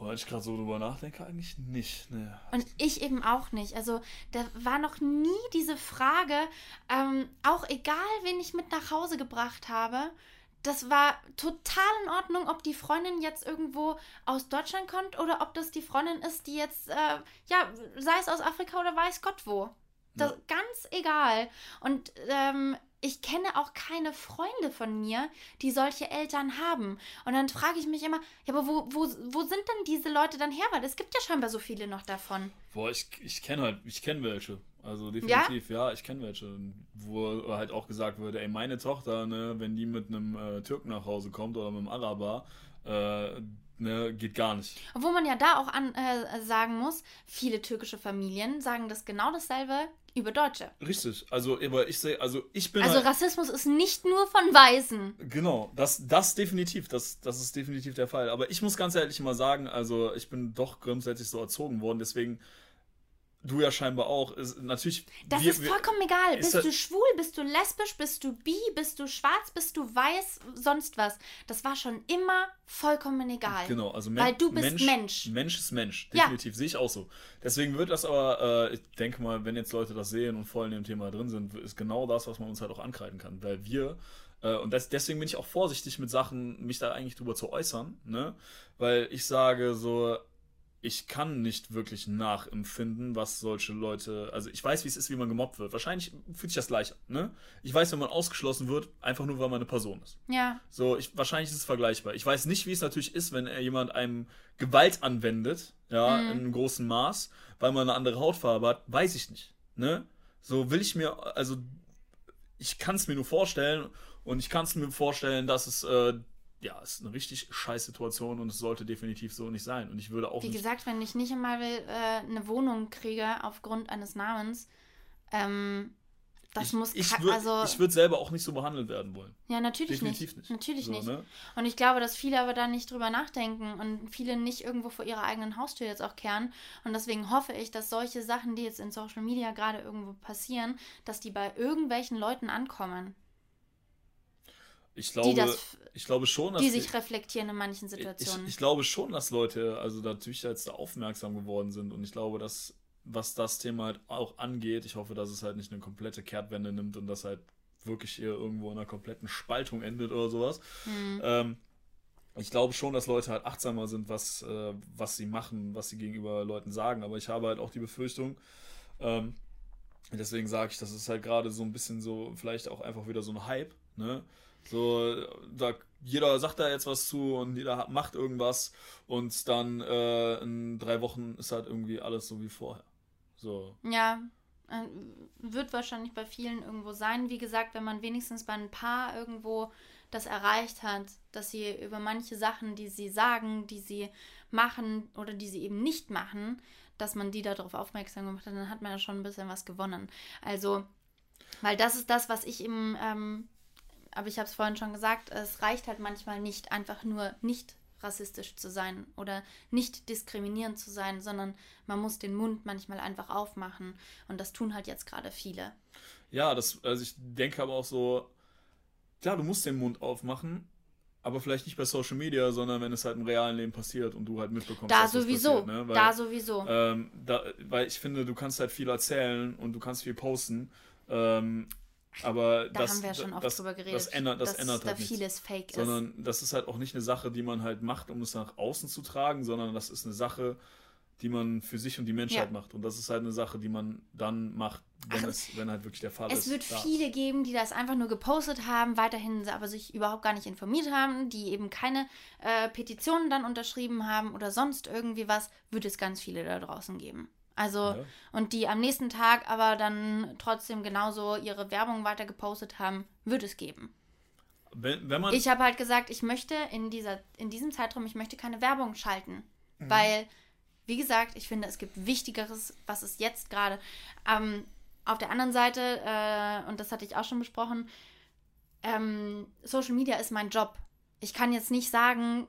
Weil ich gerade so drüber nachdenke, eigentlich nicht. Ne. Und ich eben auch nicht. Also da war noch nie diese Frage, ähm, auch egal, wen ich mit nach Hause gebracht habe. Das war total in Ordnung, ob die Freundin jetzt irgendwo aus Deutschland kommt oder ob das die Freundin ist, die jetzt, äh, ja, sei es aus Afrika oder weiß Gott wo. Das, Ja. Ganz egal. Und ähm, ich kenne auch keine Freunde von mir, die solche Eltern haben. Und dann frage ich mich immer, ja, aber wo, wo, wo sind denn diese Leute dann her? Weil es gibt ja scheinbar so viele noch davon. Boah, ich, ich kenne halt, ich kenne welche. Also definitiv, ja, ich kenne welche. Wo halt auch gesagt wird, ey, meine Tochter, ne, wenn die mit einem äh, Türken nach Hause kommt oder mit einem Araber, äh, ne, geht gar nicht. Obwohl man ja da auch an, äh, sagen muss, viele türkische Familien sagen das genau dasselbe über Deutsche. Richtig. Also, aber ich sehe, also ich bin Also halt, Rassismus ist nicht nur von Weißen. Genau, das, das definitiv, das, das ist definitiv der Fall. Aber ich muss ganz ehrlich mal sagen, also ich bin doch grundsätzlich so erzogen worden, deswegen du ja scheinbar auch. Ist, natürlich, Das wir- ist wir- vollkommen egal. ist Bist du schwul, bist du lesbisch, bist du bi, bist du schwarz, bist du weiß, sonst was. Das war schon immer vollkommen egal. Genau, also Weil du bist Mensch. Mensch. Mensch ist Mensch, Ja. definitiv, sehe ich auch so. Deswegen wird das aber, äh, ich denke mal, wenn jetzt Leute das sehen und voll in dem Thema drin sind, ist genau das, was man uns halt auch ankreiden kann. Weil wir, äh, und das, deswegen bin ich auch vorsichtig mit Sachen, mich da eigentlich drüber zu äußern, ne? Weil ich sage so, ich kann nicht wirklich nachempfinden, was solche Leute, also ich weiß, wie es ist, wie man gemobbt wird. Wahrscheinlich fühlt sich das gleich an, ne? Ich weiß, wenn man ausgeschlossen wird, einfach nur, weil man eine Person ist. Ja, So, ich, wahrscheinlich ist es vergleichbar. Ich weiß nicht, wie es natürlich ist, wenn jemand einem Gewalt anwendet, ja, in einem großen Maß, weil man eine andere Hautfarbe hat, weiß ich nicht. Ne? So will ich mir, also ich kann es mir nur vorstellen und ich kann es mir vorstellen, dass es, äh, ja, es ist eine richtig scheiß Situation und es sollte definitiv so nicht sein. Und ich würde auch wie gesagt, wenn ich nicht einmal äh, eine Wohnung kriege aufgrund eines Namens, ähm, das ich, muss ich ka- würd, also ich würde selber auch nicht so behandelt werden wollen. ja natürlich Definitiv nicht. nicht. Natürlich So, nicht. ne? Und ich glaube, dass viele aber da nicht drüber nachdenken und viele nicht irgendwo vor ihrer eigenen Haustür jetzt auch kehren. Und deswegen hoffe ich, dass solche Sachen, die jetzt in Social Media gerade irgendwo passieren, dass die bei irgendwelchen Leuten ankommen, Ich glaube, das, ich glaube schon, dass die sich reflektieren in manchen Ich, Situationen. ich glaube schon, dass Leute, also natürlich jetzt da aufmerksam geworden sind und ich glaube, dass was das Thema halt auch angeht, ich hoffe, dass es halt nicht eine komplette Kehrtwende nimmt und das halt wirklich hier irgendwo in einer kompletten Spaltung endet oder sowas. Hm. Ähm, ich glaube schon, dass Leute halt achtsamer sind, was, äh, was sie machen, was sie gegenüber Leuten sagen, aber ich habe halt auch die Befürchtung, ähm, deswegen sage ich, das ist halt gerade so ein bisschen so, vielleicht auch einfach wieder so ein Hype, ne? So, da, jeder sagt da jetzt was zu und jeder macht irgendwas und dann äh, in drei Wochen ist halt irgendwie alles so wie vorher. So. Ja, äh, wird wahrscheinlich bei vielen irgendwo sein. Wie gesagt, wenn man wenigstens bei ein paar irgendwo das erreicht hat, dass sie über manche Sachen, die sie sagen, die sie machen oder die sie eben nicht machen, dass man die darauf aufmerksam gemacht hat, dann hat man ja schon ein bisschen was gewonnen. Also, weil das ist das, was ich eben, ähm, aber ich habe es vorhin schon gesagt, es reicht halt manchmal nicht, einfach nur nicht rassistisch zu sein oder nicht diskriminierend zu sein, sondern man muss den Mund manchmal einfach aufmachen. Und das tun halt jetzt gerade viele. Ja, das, also ich denke aber auch so, klar, du musst den Mund aufmachen, aber vielleicht nicht bei Social Media, sondern wenn es halt im realen Leben passiert und du halt mitbekommst, Da dass das sowieso. passiert, ne? Weil, da sowieso. Ähm, da, weil ich finde, du kannst halt viel erzählen und du kannst viel posten. Ähm, aber da das, haben wir ja schon oft das, drüber geredet. Das ändert, das dass ändert da halt vieles fake ist. Sondern das ist halt auch nicht eine Sache, die man halt macht, um es nach außen zu tragen, sondern das ist eine Sache, die man für sich und die Menschheit Ja. macht. Und das ist halt eine Sache, die man dann macht, wenn, Ach, es, wenn halt wirklich der Fall ist. Es wird da. viele geben, die das einfach nur gepostet haben, weiterhin aber sich überhaupt gar nicht informiert haben, die eben keine äh, Petitionen dann unterschrieben haben oder sonst irgendwie was, wird es ganz viele da draußen geben. Also, ja. und die am nächsten Tag aber dann trotzdem genauso ihre Werbung weiter gepostet haben, wird es geben. Wenn, wenn man ich habe halt gesagt, ich möchte in, dieser, in diesem Zeitraum, ich möchte keine Werbung schalten. Mhm. Weil, wie gesagt, ich finde, es gibt Wichtigeres, was es jetzt gerade. Ähm, auf der anderen Seite, äh, und das hatte ich auch schon besprochen, ähm, Social Media ist mein Job. Ich kann jetzt nicht sagen,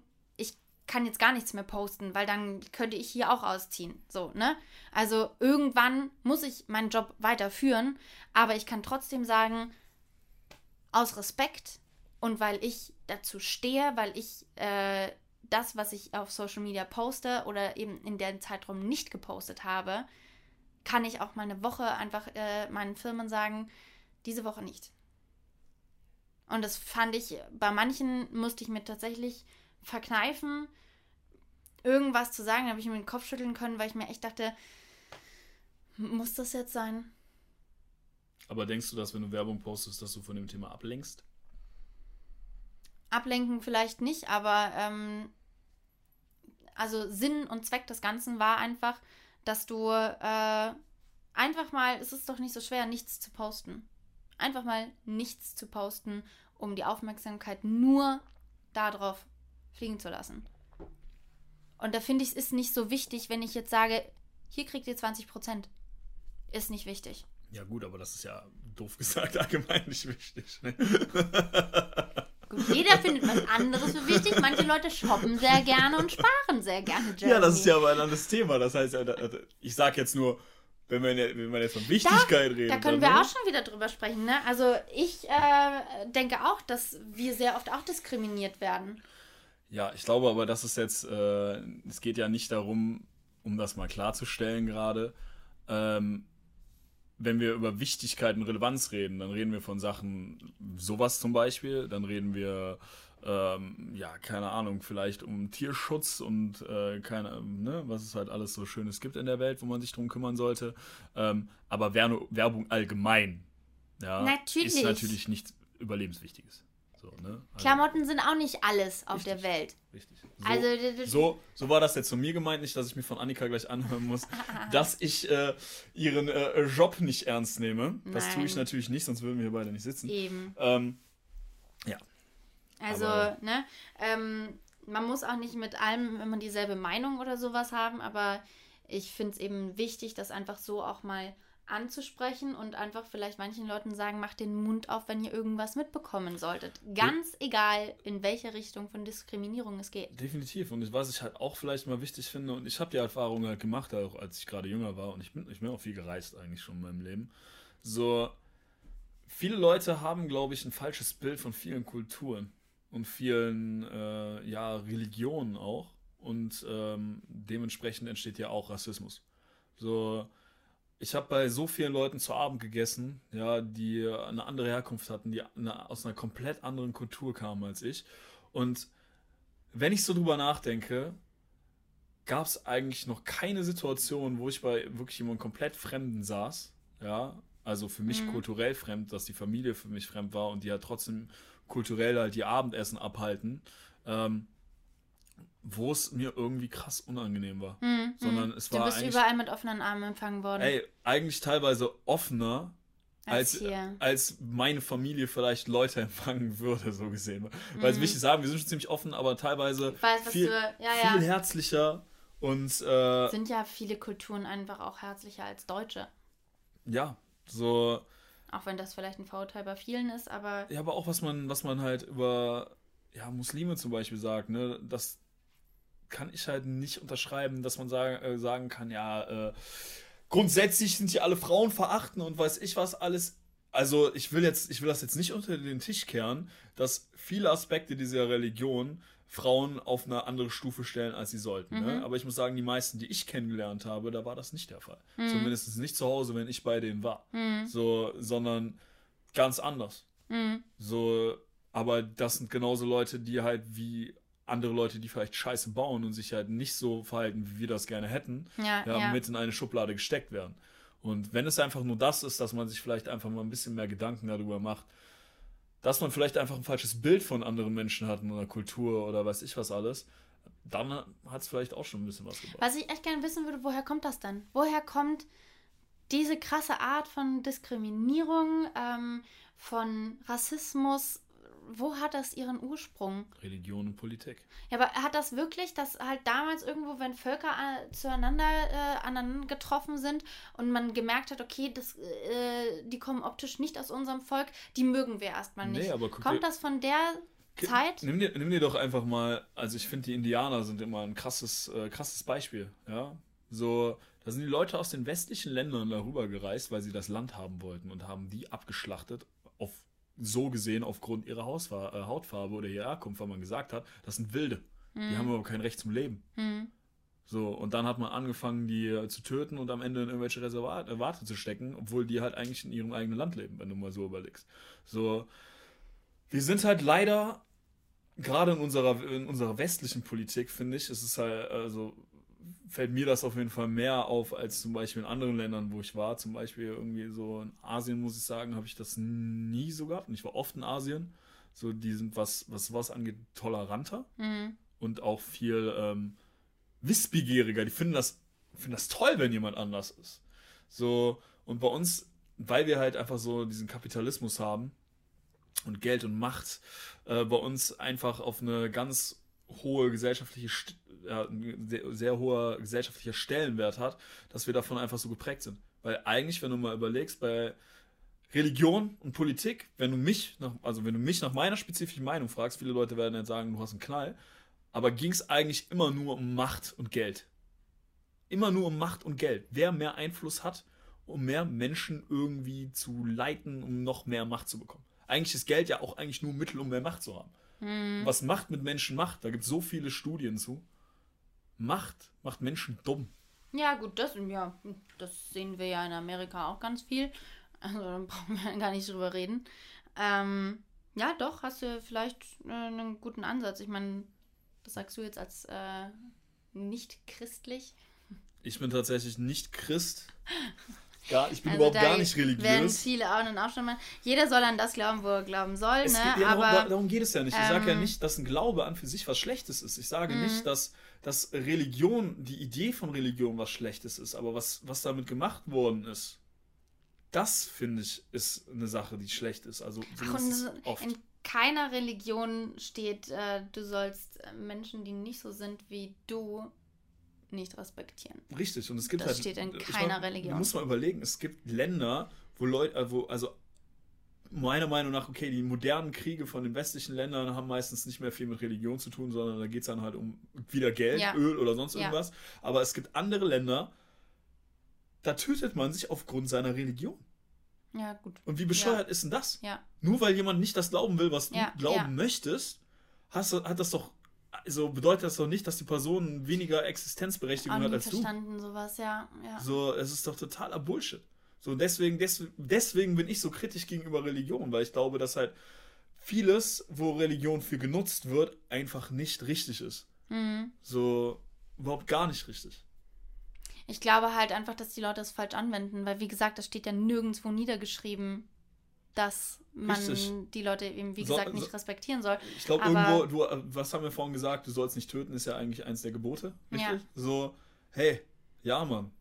kann jetzt gar nichts mehr posten, weil dann könnte ich hier auch ausziehen. So, ne? Also irgendwann muss ich meinen Job weiterführen, aber ich kann trotzdem sagen, aus Respekt und weil ich dazu stehe, weil ich äh, das, was ich auf Social Media poste oder eben in dem Zeitraum nicht gepostet habe, kann ich auch mal eine Woche einfach äh, meinen Firmen sagen, diese Woche nicht. Und das fand ich, bei manchen musste ich mir tatsächlich verkneifen, irgendwas zu sagen. Da habe ich mir den Kopf schütteln können, weil ich mir echt dachte, muss das jetzt sein? Aber denkst du, dass wenn du Werbung postest, dass du von dem Thema ablenkst? Ablenken vielleicht nicht, aber ähm, also Sinn und Zweck des Ganzen war einfach, dass du äh, einfach mal, es ist doch nicht so schwer, nichts zu posten. Einfach mal nichts zu posten, um die Aufmerksamkeit nur darauf fliegen zu lassen. Und da finde ich, es ist nicht so wichtig, wenn ich jetzt sage, hier kriegt ihr 20 Prozent. Ist nicht wichtig. Ja, gut, aber das ist ja doof [LAUGHS] gesagt allgemein nicht wichtig. Ne? Gut, jeder findet was anderes für wichtig. Manche Leute shoppen sehr gerne und sparen sehr gerne. Germany. Ja, das ist ja aber ein anderes Thema. Das heißt, ich sage jetzt nur, wenn man, wenn jetzt von Wichtigkeit da, redet. Da können wir ne? auch schon wieder drüber sprechen. Ne? Also ich äh, denke auch, dass wir sehr oft auch diskriminiert werden. Ja, ich glaube aber, dass es jetzt, äh, es geht ja nicht darum, um das mal klarzustellen gerade, ähm, wenn wir über Wichtigkeit und Relevanz reden, dann reden wir von Sachen, sowas zum Beispiel, dann reden wir, ähm, ja, keine Ahnung, vielleicht um Tierschutz und äh, keine, ne, was es halt alles so Schönes gibt in der Welt, wo man sich drum kümmern sollte. Ähm, aber Werbung allgemein, ja, natürlich. ist natürlich nichts Überlebenswichtiges. So, ne? also, Klamotten sind auch nicht alles auf richtig, der Welt. Richtig. So, also, so, so war das jetzt von mir gemeint, nicht, dass ich mir von Annika gleich anhören muss, [LAUGHS] dass ich äh, ihren äh, Job nicht ernst nehme. Das Nein. tue ich natürlich nicht, sonst würden wir hier beide nicht sitzen. Eben. Ähm, ja. Also, aber, ne, ähm, man muss auch nicht mit allem immer dieselbe Meinung oder sowas haben, aber ich finde es eben wichtig, dass einfach so auch mal anzusprechen und einfach vielleicht manchen Leuten sagen, macht den Mund auf, wenn ihr irgendwas mitbekommen solltet. Ganz ja. egal, in welche Richtung von Diskriminierung es geht. Definitiv. Und was ich halt auch vielleicht mal wichtig finde, und ich habe die Erfahrung halt gemacht, auch als ich gerade jünger war, und ich bin, ich bin auch viel gereist eigentlich schon in meinem Leben. So, viele Leute haben, glaube ich, ein falsches Bild von vielen Kulturen und vielen, äh, ja, Religionen auch. Und ähm, dementsprechend entsteht ja auch Rassismus. So, ich habe bei so vielen Leuten zu Abend gegessen, ja, die eine andere Herkunft hatten, die eine, aus einer komplett anderen Kultur kamen als ich. Und wenn ich so drüber nachdenke, gab es eigentlich noch keine Situation, wo ich bei wirklich jemandem komplett Fremden saß, ja, also für mich mhm. kulturell fremd, dass die Familie für mich fremd war und die halt trotzdem kulturell halt die Abendessen abhalten. Ähm, wo es mir irgendwie krass unangenehm war. Mhm, Sondern es war. Du bist überall mit offenen Armen empfangen worden. Ey, eigentlich teilweise offener, als, als, als meine Familie vielleicht Leute empfangen würde, so gesehen. Mhm. Weil es wichtig sagen, wir sind schon ziemlich offen, aber teilweise weiß, viel, du, ja, ja. viel herzlicher und. Äh, sind ja viele Kulturen einfach auch herzlicher als Deutsche. Ja, so. Auch wenn das vielleicht ein Vorurteil bei vielen ist, aber. Ja, aber auch was man, was man halt über ja, Muslime zum Beispiel sagt, ne, dass kann ich halt nicht unterschreiben, dass man sagen, äh, sagen kann, ja, äh, grundsätzlich sind hier alle Frauen verachten und weiß ich was alles. Also ich will jetzt, ich will das jetzt nicht unter den Tisch kehren, dass viele Aspekte dieser Religion Frauen auf eine andere Stufe stellen, als sie sollten. Ne? Mhm. Ne? Aber ich muss sagen, die meisten, die ich kennengelernt habe, da war das nicht der Fall. Mhm. Zumindest nicht zu Hause, wenn ich bei denen war. Mhm. So, sondern ganz anders. Mhm. So, aber das sind genauso Leute, die halt wie andere Leute, die vielleicht Scheiße bauen und sich halt nicht so verhalten, wie wir das gerne hätten, ja, ja, mit in eine Schublade gesteckt werden. Und wenn es einfach nur das ist, dass man sich vielleicht einfach mal ein bisschen mehr Gedanken darüber macht, dass man vielleicht einfach ein falsches Bild von anderen Menschen hat in einer Kultur oder weiß ich was alles, dann hat es vielleicht auch schon ein bisschen was gebracht. Was ich echt gerne wissen würde, woher kommt das denn? Woher kommt diese krasse Art von Diskriminierung, ähm, von Rassismus? Wo hat das ihren Ursprung? Religion und Politik. Ja, aber hat das wirklich, dass halt damals irgendwo, wenn Völker äh, zueinander äh, aneinander getroffen sind und man gemerkt hat, okay, das, äh, die kommen optisch nicht aus unserem Volk, die mögen wir erstmal nicht. Nee, aber Kommt dir- das von der Zeit? Nimm dir, nimm dir doch einfach mal, also ich finde, die Indianer sind immer ein krasses, äh, krasses Beispiel. Ja? So, da sind die Leute aus den westlichen Ländern darüber gereist, weil sie das Land haben wollten und haben die abgeschlachtet, auf, so gesehen aufgrund ihrer Hausfa äh, Hautfarbe oder ihrer Herkunft, weil man gesagt hat, das sind Wilde. Die haben aber kein Recht zum Leben. Hm. So, und dann hat man angefangen, die äh, zu töten und am Ende in irgendwelche Reservate Warte zu stecken, obwohl die halt eigentlich in ihrem eigenen Land leben, wenn du mal so überlegst. So, wir sind halt leider, gerade in unserer, in unserer westlichen Politik, finde ich, ist es halt, also fällt mir das auf jeden Fall mehr auf als zum Beispiel in anderen Ländern, wo ich war. Zum Beispiel irgendwie so in Asien, muss ich sagen, habe ich das nie so gehabt. Und ich war oft in Asien. So, die sind, was, was was angeht, toleranter Hm. und auch viel ähm, wissbegieriger. Die finden das, finden das toll, wenn jemand anders ist. So, und bei uns, weil wir halt einfach so diesen Kapitalismus haben und Geld und Macht, äh, bei uns einfach auf eine ganz hohe gesellschaftliche, ein sehr, hoher gesellschaftlicher Stellenwert hat, dass wir davon einfach so geprägt sind. Weil eigentlich, wenn du mal überlegst, bei Religion und Politik, wenn du mich nach, also wenn du mich nach meiner spezifischen Meinung fragst, viele Leute werden jetzt sagen, du hast einen Knall, aber ging es eigentlich immer nur um Macht und Geld. Immer nur um Macht und Geld. Wer mehr Einfluss hat, um mehr Menschen irgendwie zu leiten, um noch mehr Macht zu bekommen. Eigentlich ist Geld ja auch eigentlich nur Mittel, um mehr Macht zu haben. Hm. Was Macht mit Menschen macht, da gibt es so viele Studien zu. Macht macht Menschen dumm. Ja, gut, das, ja, das sehen wir ja in Amerika auch ganz viel. Also da [LAUGHS] brauchen wir gar nicht drüber reden. Ähm, ja, doch, hast du vielleicht äh, einen guten Ansatz. Ich meine, das sagst du jetzt als äh, nicht christlich. Ich bin tatsächlich nicht Christ. [LAUGHS] Gar, ich bin Also überhaupt gar nicht werden religiös. viele auch einen Aufstand machen. Jeder soll an das glauben, wo er glauben soll, Es ne? geht, ja, darum, Aber da- darum geht es ja nicht. Ich sage ja ähm, nicht, dass ein Glaube an für sich was Schlechtes ist. Ich sage Mhm. nicht, dass, dass Religion, die Idee von Religion was Schlechtes ist. Aber was, was damit gemacht worden ist, das finde ich, ist eine Sache, die schlecht ist. Also Ach, und oft. in keiner Religion steht, äh, du sollst äh, Menschen, die nicht so sind wie du, nicht respektieren. Richtig, und es gibt Das halt. steht in keiner mein, Religion. Du musst mal überlegen, es gibt Länder, wo Leute, äh, wo, also meiner Meinung nach, okay, die modernen Kriege von den westlichen Ländern haben meistens nicht mehr viel mit Religion zu tun, sondern da geht es dann halt um wieder Geld, Ja. Öl oder sonst Ja. irgendwas. Aber es gibt andere Länder, da tötet man sich aufgrund seiner Religion. Ja, gut. Und wie bescheuert ist denn das? Ja. Nur weil jemand nicht das glauben will, was du Ja, glauben ja. möchtest, hast, hat das doch, also bedeutet das doch nicht, dass die Person weniger Existenzberechtigung hat als du. verstanden, sowas, ja. ja. So, es ist doch totaler Bullshit. So, deswegen, des, deswegen bin ich so kritisch gegenüber Religion, weil ich glaube, dass halt vieles, wo Religion für genutzt wird, einfach nicht richtig ist. Mhm. So, überhaupt gar nicht richtig. Ich glaube halt einfach, dass die Leute es falsch anwenden, weil wie gesagt, das steht ja nirgendwo niedergeschrieben, dass man Richtig. die Leute eben, wie So- gesagt, nicht so- respektieren soll. Ich glaube, irgendwo, du, was haben wir vorhin gesagt, du sollst nicht töten, ist ja eigentlich eins der Gebote, richtig? Ja. So, hey, ja, Mann,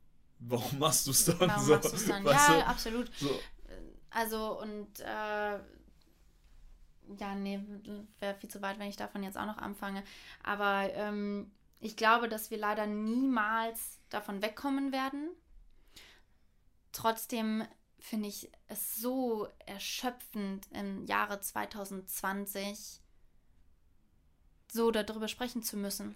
warum machst du es dann Warum so? machst dann? Weißt Ja, du? absolut. So, Also und äh, ja, nee, wäre viel zu weit, wenn ich davon jetzt auch noch anfange. Aber ähm, ich glaube, dass wir leider niemals davon wegkommen werden. Trotzdem finde ich es so erschöpfend im Jahre 2020 so darüber sprechen zu müssen.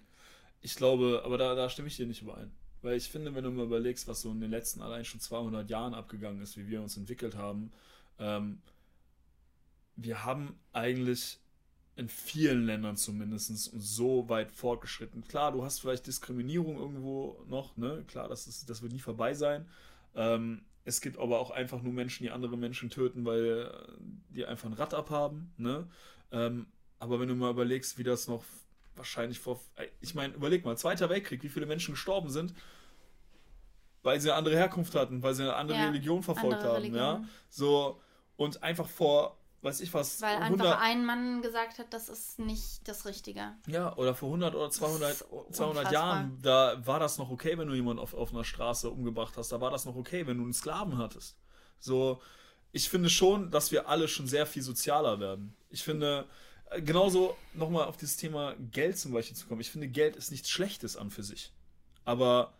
Ich glaube, aber da, da stimme ich dir nicht überein. Weil ich finde, wenn du mal überlegst, was so in den letzten allein schon 200 Jahren abgegangen ist, wie wir uns entwickelt haben, ähm, wir haben eigentlich in vielen Ländern zumindest so weit fortgeschritten. Klar, du hast vielleicht Diskriminierung irgendwo noch, ne? Klar, das, ist, das wird nie vorbei sein. Ähm, es gibt aber auch einfach nur Menschen, die andere Menschen töten, weil äh, die einfach ein Rad abhaben, ne? Ähm, aber wenn du mal überlegst, wie das noch wahrscheinlich vor. Ich meine, überleg mal, Zweiter Weltkrieg, wie viele Menschen gestorben sind, weil sie eine andere Herkunft hatten, weil sie eine andere Ja, Religion verfolgt andere haben, ja. Religion. So, und einfach vor weiß ich was. Weil einfach ein Mann gesagt hat, das ist nicht das Richtige. Ja, oder vor 100 oder 200, 200 Jahren, da war das noch okay, wenn du jemanden auf, auf einer Straße umgebracht hast. Da war das noch okay, wenn du einen Sklaven hattest. So, ich finde schon, dass wir alle schon sehr viel sozialer werden. Ich finde, äh, genauso nochmal auf dieses Thema Geld zum Beispiel zu kommen. Ich finde, Geld ist nichts Schlechtes an für sich. Aber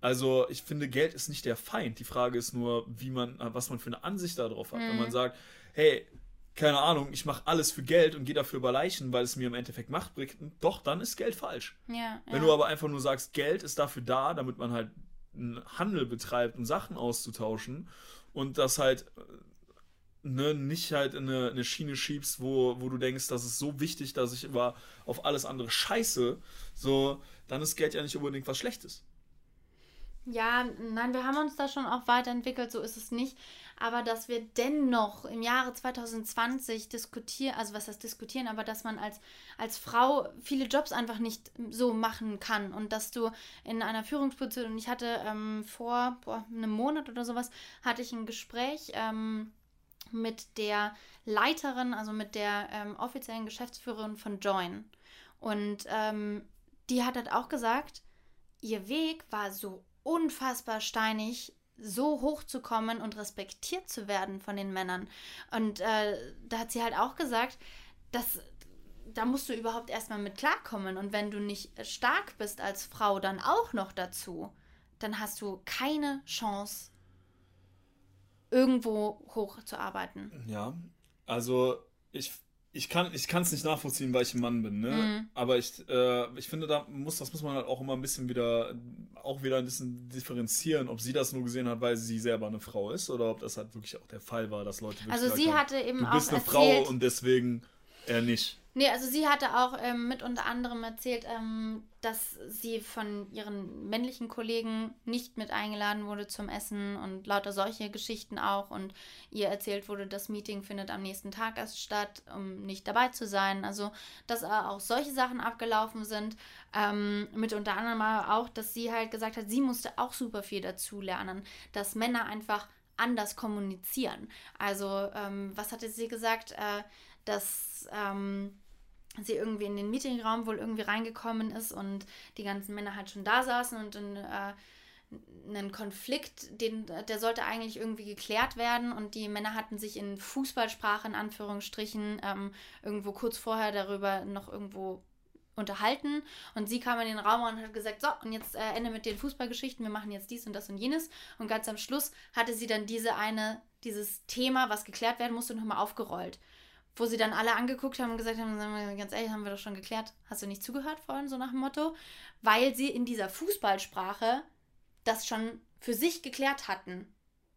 also ich finde, Geld ist nicht der Feind. Die Frage ist nur, wie man, was man für eine Ansicht darauf hat. Mhm. Wenn man sagt, hey, keine Ahnung, ich mache alles für Geld und gehe dafür über Leichen, weil es mir im Endeffekt Macht bringt, doch, dann ist Geld falsch. Ja, Wenn ja. du aber einfach nur sagst, Geld ist dafür da, damit man halt einen Handel betreibt, um Sachen auszutauschen und das halt ne, nicht halt in eine, eine, Schiene schiebst, wo, wo du denkst, das ist so wichtig, dass ich über auf alles andere scheiße, so, dann ist Geld ja nicht unbedingt was Schlechtes. Ja, nein, wir haben uns da schon auch weiterentwickelt, so ist es nicht. Aber dass wir dennoch im Jahre 2020 diskutieren, also was heißt diskutieren, aber dass man als, als Frau viele Jobs einfach nicht so machen kann und dass du in einer Führungsposition, und ich hatte ähm, vor boah, einem Monat oder sowas, hatte ich ein Gespräch ähm, mit der Leiterin, also mit der ähm, offiziellen Geschäftsführerin von Join. Und ähm, die hat halt auch gesagt, ihr Weg war so unfassbar steinig, so hoch zu kommen und respektiert zu werden von den Männern. Und äh, da hat sie halt auch gesagt, dass da musst du überhaupt erstmal mit klarkommen. Und wenn du nicht stark bist als Frau, dann auch noch dazu, dann hast du keine Chance, irgendwo hochzuarbeiten. Ja, also ich ich kann ich es nicht nachvollziehen, weil ich ein Mann bin, ne? Mhm. Aber ich, äh, ich finde, da muss das muss man halt auch immer ein bisschen wieder auch wieder ein bisschen differenzieren, ob sie das nur gesehen hat, weil sie selber eine Frau ist oder ob das halt wirklich auch der Fall war, dass Leute Also sie haben, hatte eben du bist eine erzählt, Frau und deswegen er nicht. Nee, also sie hatte auch ähm, mit unter anderem erzählt, ähm, dass sie von ihren männlichen Kollegen nicht mit eingeladen wurde zum Essen und lauter solche Geschichten auch. Und ihr erzählt wurde, das Meeting findet am nächsten Tag erst statt, um nicht dabei zu sein. Also, dass auch solche Sachen abgelaufen sind. Ähm, mit unter anderem auch, dass sie halt gesagt hat, sie musste auch super viel dazu lernen, dass Männer einfach anders kommunizieren. Also, ähm, was hatte sie gesagt? Äh, dass ähm, sie irgendwie in den Meetingraum wohl irgendwie reingekommen ist und die ganzen Männer halt schon da saßen und ein, äh, einen Konflikt, den, der sollte eigentlich irgendwie geklärt werden. Und die Männer hatten sich in Fußballsprache in Anführungsstrichen ähm, irgendwo kurz vorher darüber noch irgendwo unterhalten. Und sie kam in den Raum und hat gesagt, so, und jetzt äh, Ende mit den Fußballgeschichten, wir machen jetzt dies und das und jenes. Und ganz am Schluss hatte sie dann diese eine, dieses Thema, was geklärt werden musste, nochmal aufgerollt wo sie dann alle angeguckt haben und gesagt haben, ganz ehrlich, haben wir doch schon geklärt. Hast du nicht zugehört vorhin, so nach dem Motto? Weil sie in dieser Fußballsprache das schon für sich geklärt hatten.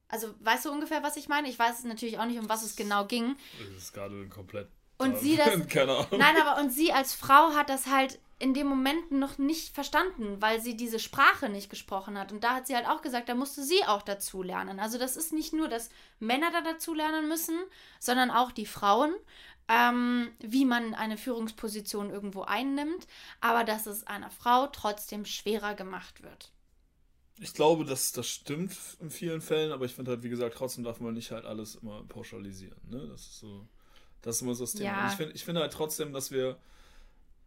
Also, weißt du ungefähr, was ich meine? Ich weiß natürlich auch nicht, um was es genau ging. Das ist gerade komplett. Und sie das. [LAUGHS] Keine Ahnung. Nein, aber und sie als Frau hat das halt in dem Moment noch nicht verstanden, weil sie diese Sprache nicht gesprochen hat. Und da hat sie halt auch gesagt, da musste sie auch dazu lernen. Also das ist nicht nur, dass Männer da dazu lernen müssen, sondern auch die Frauen, ähm, wie man eine Führungsposition irgendwo einnimmt, aber dass es einer Frau trotzdem schwerer gemacht wird. Ich glaube, dass das stimmt in vielen Fällen, aber ich finde halt, wie gesagt, trotzdem darf man nicht halt alles immer pauschalisieren. Ne? Das ist so, das ist immer so das Thema. Ja. Ich finde ich find halt trotzdem, dass wir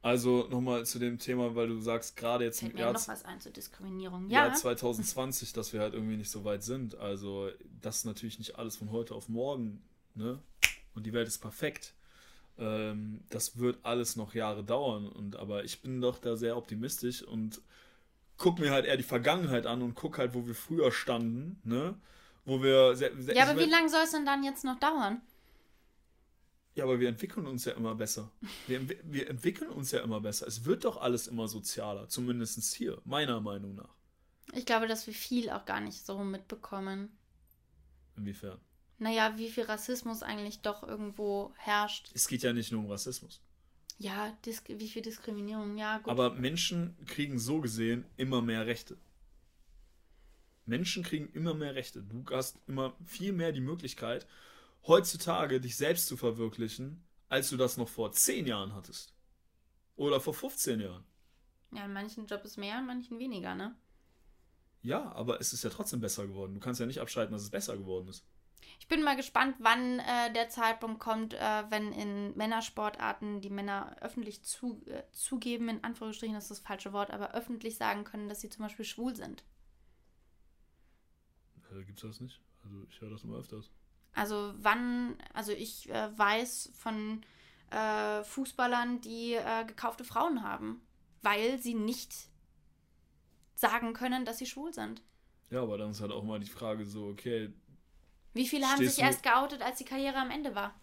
also nochmal zu dem Thema, weil du sagst, gerade jetzt im Jahr, noch was ein zur Diskriminierung. Ja. Jahr 2020, dass wir halt irgendwie nicht so weit sind. Also das ist natürlich nicht alles von heute auf morgen. Ne? Und die Welt ist perfekt. Ähm, das wird alles noch Jahre dauern. Und aber ich bin doch da sehr optimistisch und guck mir halt eher die Vergangenheit an und guck halt, wo wir früher standen. Ne? Wo wir sehr, sehr, ja, aber wie lange soll es denn dann jetzt noch dauern? Ja, aber wir entwickeln uns ja immer besser. Wir, wir entwickeln uns ja immer besser. Es wird doch alles immer sozialer, zumindest hier, meiner Meinung nach. Ich glaube, dass wir viel auch gar nicht so mitbekommen. Inwiefern? Naja, wie viel Rassismus eigentlich doch irgendwo herrscht. Es geht ja nicht nur um Rassismus. Ja, wie viel Diskriminierung, ja, gut. Aber Menschen kriegen so gesehen immer mehr Rechte. Menschen kriegen immer mehr Rechte. Du hast immer viel mehr die Möglichkeit, heutzutage dich selbst zu verwirklichen, als du das noch vor 10 Jahren hattest. Oder vor 15 Jahren. Ja, in manchen Jobs ist mehr, in manchen weniger, ne? Ja, aber es ist ja trotzdem besser geworden. Du kannst ja nicht abschalten, dass es besser geworden ist. Ich bin mal gespannt, wann äh, der Zeitpunkt kommt, äh, wenn in Männersportarten die Männer öffentlich zu, äh, zugeben, in Anführungsstrichen das ist das falsche Wort, aber öffentlich sagen können, dass sie zum Beispiel schwul sind. Äh, gibt's das nicht? Also ich höre das immer öfters. Also wann, also ich äh, weiß von äh, Fußballern, die äh, gekaufte Frauen haben, weil sie nicht sagen können, dass sie schwul sind. Ja, aber dann ist halt auch mal die Frage so, okay. Wie viele haben sich erst geoutet, als die Karriere am Ende war?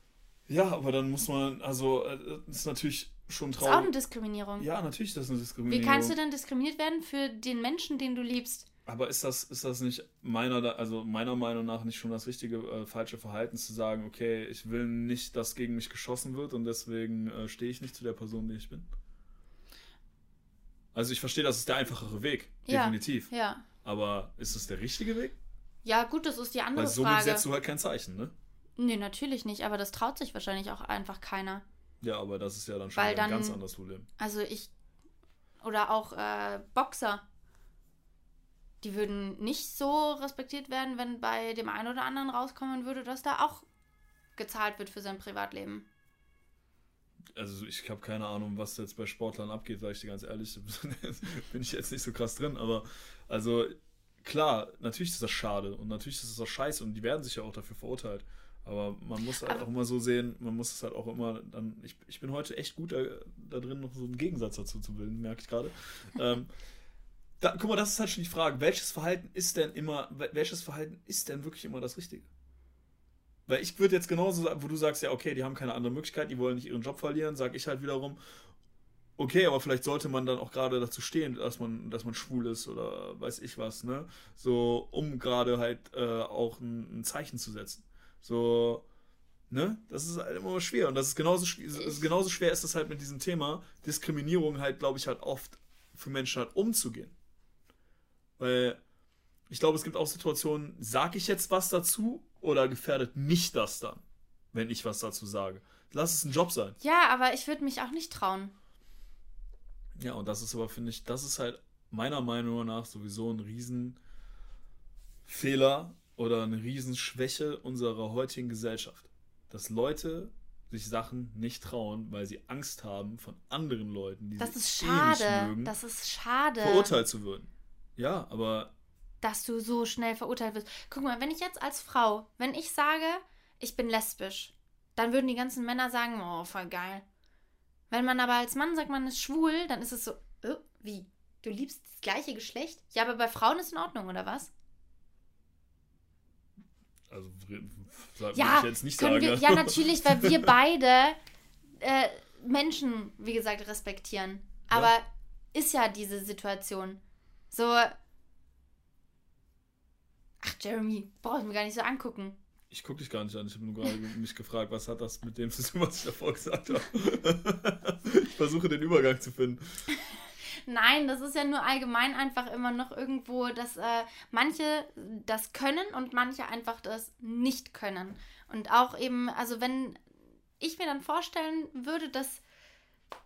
Ja, aber dann muss man, also, äh, das ist natürlich schon Das ist auch eine traurig. Diskriminierung. Ja, natürlich ist das eine Wie Diskriminierung. kannst du denn diskriminiert werden für den Menschen, den du liebst? Aber ist das, ist das nicht meiner, also meiner Meinung nach nicht schon das richtige, äh, falsche Verhalten zu sagen, okay, ich will nicht, dass gegen mich geschossen wird und deswegen äh, stehe ich nicht zu der Person, die ich bin? Also ich verstehe, das ist der einfachere Weg, Ja. definitiv. Ja. Aber ist es der richtige Weg? Ja, gut, das ist die andere Weil somit Frage. setzt du halt kein Zeichen, ne? Nee, natürlich nicht, aber das traut sich wahrscheinlich auch einfach keiner. Ja, aber das ist ja dann schon Weil ein dann- ganz anderes Problem. Also ich. Oder auch äh, Boxer. Die würden nicht so respektiert werden, wenn bei dem einen oder anderen rauskommen würde, dass da auch gezahlt wird für sein Privatleben. Also ich habe keine Ahnung, was jetzt bei Sportlern abgeht, sage ich dir ganz ehrlich. [LAUGHS] Bin ich jetzt nicht so krass drin, aber also klar, natürlich ist das schade und natürlich ist das auch scheiße und die werden sich ja auch dafür verurteilt. Aber man muss halt Aber- auch immer so sehen, man muss es halt auch immer dann. Ich, ich bin heute echt gut da, da drin, noch so einen Gegensatz dazu zu bilden, merke ich gerade. [LAUGHS] ähm, da, guck mal, das ist halt schon die Frage, welches Verhalten ist denn immer, wel- welches Verhalten ist denn wirklich immer das Richtige? Weil ich würde jetzt genauso sagen, wo du sagst, ja, okay, die haben keine andere Möglichkeit, die wollen nicht ihren Job verlieren, sage ich halt wiederum, okay, aber vielleicht sollte man dann auch gerade dazu stehen, dass man, dass man schwul ist oder weiß ich was, ne? So, um gerade halt äh, auch ein, ein Zeichen zu setzen. So, ne? Das ist halt immer schwer. Und das ist genauso, ist genauso schwer ist es halt mit diesem Thema Diskriminierung halt, glaube ich, halt oft für Menschen halt umzugehen. Weil ich glaube, es gibt auch Situationen, sage ich jetzt was dazu oder gefährdet mich das dann, wenn ich was dazu sage? Lass es ein Job sein. Ja, aber ich würde mich auch nicht trauen. Ja, und das ist aber, finde ich, das ist halt meiner Meinung nach sowieso ein Riesenfehler oder eine Riesenschwäche unserer heutigen Gesellschaft. Dass Leute sich Sachen nicht trauen, weil sie Angst haben, von anderen Leuten, die Das sie ist eh nicht schade. mögen, Das ist schade. verurteilt zu würden. Ja, aber dass du so schnell verurteilt wirst. Guck mal, wenn ich jetzt als Frau, wenn ich sage, ich bin lesbisch, dann würden die ganzen Männer sagen, oh, voll geil. Wenn man aber als Mann sagt, man ist schwul, dann ist es so, äh, wie? Du liebst das gleiche Geschlecht? Ja, aber bei Frauen ist in Ordnung, oder was? also sag Ja, ich jetzt nicht sagen. wir, ja, natürlich, weil wir [LAUGHS] beide äh, Menschen, wie gesagt, respektieren. Aber ist ja diese Situation. So. Ach, Jeremy, brauchst mir gar nicht so angucken. Ich gucke dich gar nicht an. Ich habe nur gerade [LAUGHS] mich gefragt, was hat das mit dem zu tun, was ich davor gesagt habe. [LAUGHS] ich versuche den Übergang zu finden. [LAUGHS] Nein, das ist ja nur allgemein einfach immer noch irgendwo, dass äh, manche das können und manche einfach das nicht können. Und auch eben, also wenn ich mir dann vorstellen würde, dass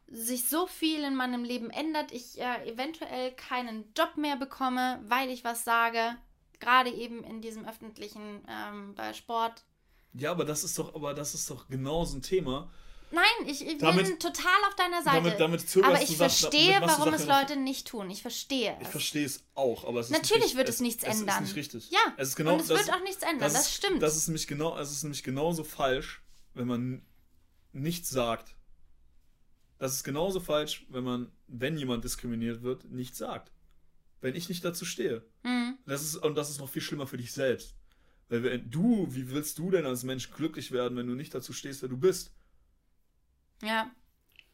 sich so viel in meinem Leben ändert, ich äh, eventuell keinen Job mehr bekomme, weil ich was sage, gerade eben in diesem öffentlichen, ähm, bei Sport. Ja, aber das ist doch, aber das ist doch genau so ein Thema. Nein, ich, ich bin Damit- total auf deiner Seite. Damit, damit aber ich verstehe, du warum es Leute nicht tun. Ich verstehe Ich es. verstehe es auch, aber es Natürlich nicht, wird es nichts es ändern. ist nicht richtig. Ja, es ist genau, und es das, wird auch nichts ändern, das, ist, stimmt. Das ist nämlich genau, es ist nämlich genauso falsch, wenn man nichts sagt. Das ist genauso falsch, wenn man, wenn jemand diskriminiert wird, nichts sagt. Wenn ich nicht dazu stehe. Mhm. Das ist, und das ist noch viel schlimmer für dich selbst. Weil wenn du, wie willst du denn als Mensch glücklich werden, wenn du nicht dazu stehst, wer du bist? Ja.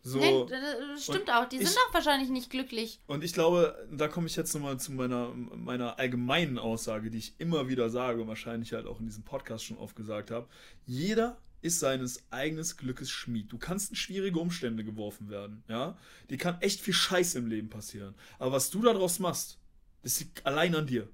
So. nee, das stimmt und auch. Die ich- sind auch wahrscheinlich nicht glücklich. Und ich glaube, da komme ich jetzt nochmal zu meiner, meiner allgemeinen Aussage, die ich immer wieder sage und wahrscheinlich halt auch in diesem Podcast schon oft gesagt habe. Jeder ist seines eigenes Glückes Schmied. Du kannst in schwierige Umstände geworfen werden, ja. Die kann echt viel Scheiß im Leben passieren. Aber was du daraus machst, das liegt allein an dir.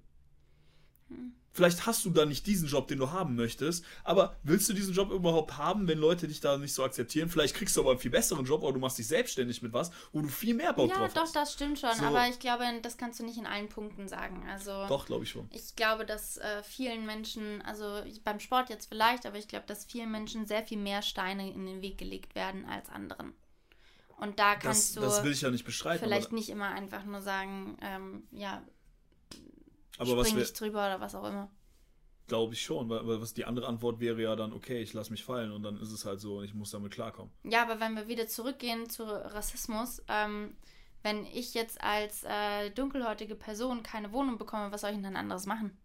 Vielleicht hast du da nicht diesen Job, den du haben möchtest, aber willst du diesen Job überhaupt haben, wenn Leute dich da nicht so akzeptieren? Vielleicht kriegst du aber einen viel besseren Job oder du machst dich selbstständig mit was, wo du viel mehr Bock Ja, drauf doch, hast. das stimmt schon. So. Aber ich glaube, das kannst du nicht in allen Punkten sagen. Also Doch, glaube ich schon. ich glaube, dass äh, vielen Menschen, also beim Sport jetzt vielleicht, aber ich glaube, dass vielen Menschen sehr viel mehr Steine in den Weg gelegt werden als anderen. Und da Das, kannst du das will ich ja nicht bestreiten. vielleicht aber, nicht immer einfach nur sagen, ähm, ja, aber was spring nicht drüber oder was auch immer. glaube ich schon, weil, weil was die andere Antwort wäre ja dann, okay, ich lasse mich fallen und dann ist es halt so und ich muss damit klarkommen. Ja, aber wenn wir wieder zurückgehen zu Rassismus, ähm, wenn ich jetzt als äh, dunkelhäutige Person keine Wohnung bekomme, was soll ich denn dann anderes machen?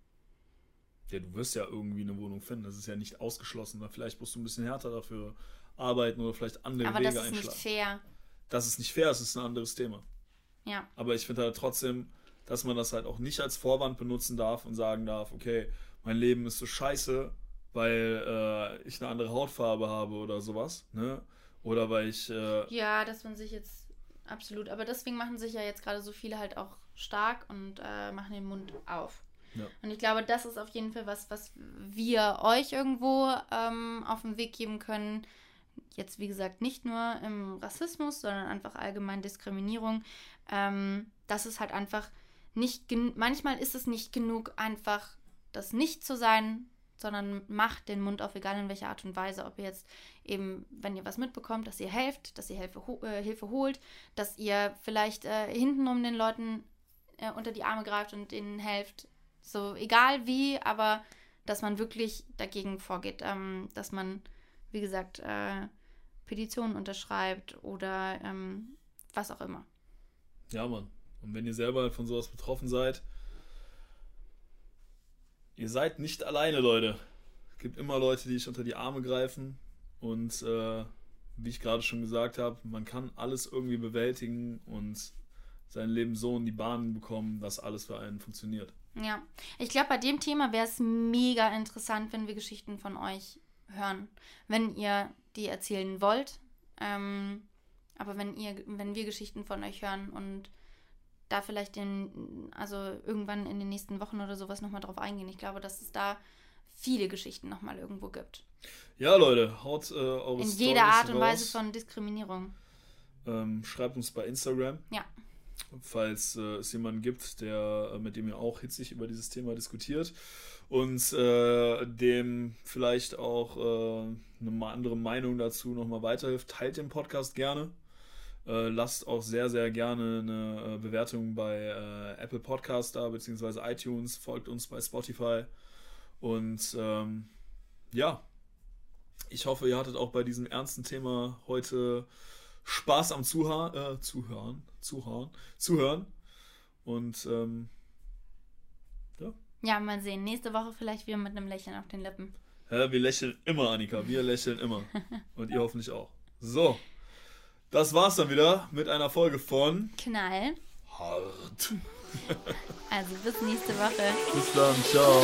Ja, du wirst ja irgendwie eine Wohnung finden. Das ist ja nicht ausgeschlossen. Vielleicht musst du ein bisschen härter dafür arbeiten oder vielleicht andere aber Wege das ist nicht einschlagen. fair. Das ist nicht fair, das ist ein anderes Thema. Ja. Aber ich finde halt trotzdem, dass man das halt auch nicht als Vorwand benutzen darf und sagen darf, okay, mein Leben ist so scheiße, weil äh, ich eine andere Hautfarbe habe oder sowas, ne? Oder weil ich, äh, Ja, dass man sich jetzt absolut, aber deswegen machen sich ja jetzt gerade so viele halt auch stark und äh, machen den Mund auf. Ja. Und ich glaube, das ist auf jeden Fall was, was wir euch irgendwo ähm, auf den Weg geben können. Jetzt, wie gesagt, nicht nur im Rassismus, sondern einfach allgemein Diskriminierung. Ähm, das ist halt einfach nicht, manchmal ist es nicht genug, einfach das nicht zu sein, sondern macht den Mund auf, egal in welcher Art und Weise. Ob ihr jetzt eben, wenn ihr was mitbekommt, dass ihr helft, dass ihr Hilfe, äh, Hilfe holt, dass ihr vielleicht äh, hintenrum den Leuten äh, unter die Arme greift und ihnen helft. So, egal wie, aber dass man wirklich dagegen vorgeht. Ähm, dass man, wie gesagt, äh, Petitionen unterschreibt oder ähm, was auch immer. ja, Mann. Und wenn ihr selber von sowas betroffen seid, ihr seid nicht alleine, Leute. Es gibt immer Leute, die euch unter die Arme greifen und äh, wie ich gerade schon gesagt habe, man kann alles irgendwie bewältigen und sein Leben so in die Bahnen bekommen, dass alles für einen funktioniert. Ja, ich glaube, bei dem Thema wäre es mega interessant, wenn wir Geschichten von euch hören. Wenn ihr die erzählen wollt. Ähm, aber wenn ihr, wenn wir Geschichten von euch hören und da vielleicht in, also irgendwann in den nächsten Wochen oder sowas nochmal drauf eingehen. Ich glaube, dass es da viele Geschichten nochmal irgendwo gibt. Ja, Leute, haut äh, eure In Storys jeder Art und raus. Weise von Diskriminierung. Ähm, schreibt uns bei Instagram. Ja. Falls äh, es jemanden gibt, der äh, mit dem ihr auch hitzig über dieses Thema diskutiert und äh, dem vielleicht auch äh, eine andere Meinung dazu nochmal weiterhilft, teilt den Podcast gerne. Äh, lasst auch sehr, sehr gerne eine äh, Bewertung bei äh, Apple Podcast da, beziehungsweise iTunes, folgt uns bei Spotify. Und ähm, ja, ich hoffe, ihr hattet auch bei diesem ernsten Thema heute Spaß am Zuha äh, Zuhören, Zuhören, Zuhören. Und ähm, Ja, mal sehen. Nächste Woche vielleicht wieder mit einem Lächeln auf den Lippen. ja, wir lächeln immer, Annika. Wir lächeln immer. [LAUGHS] Und ihr hoffentlich auch. So, das war's dann wieder mit einer Folge von Knall. Hart. Also bis nächste Woche. Bis dann, ciao.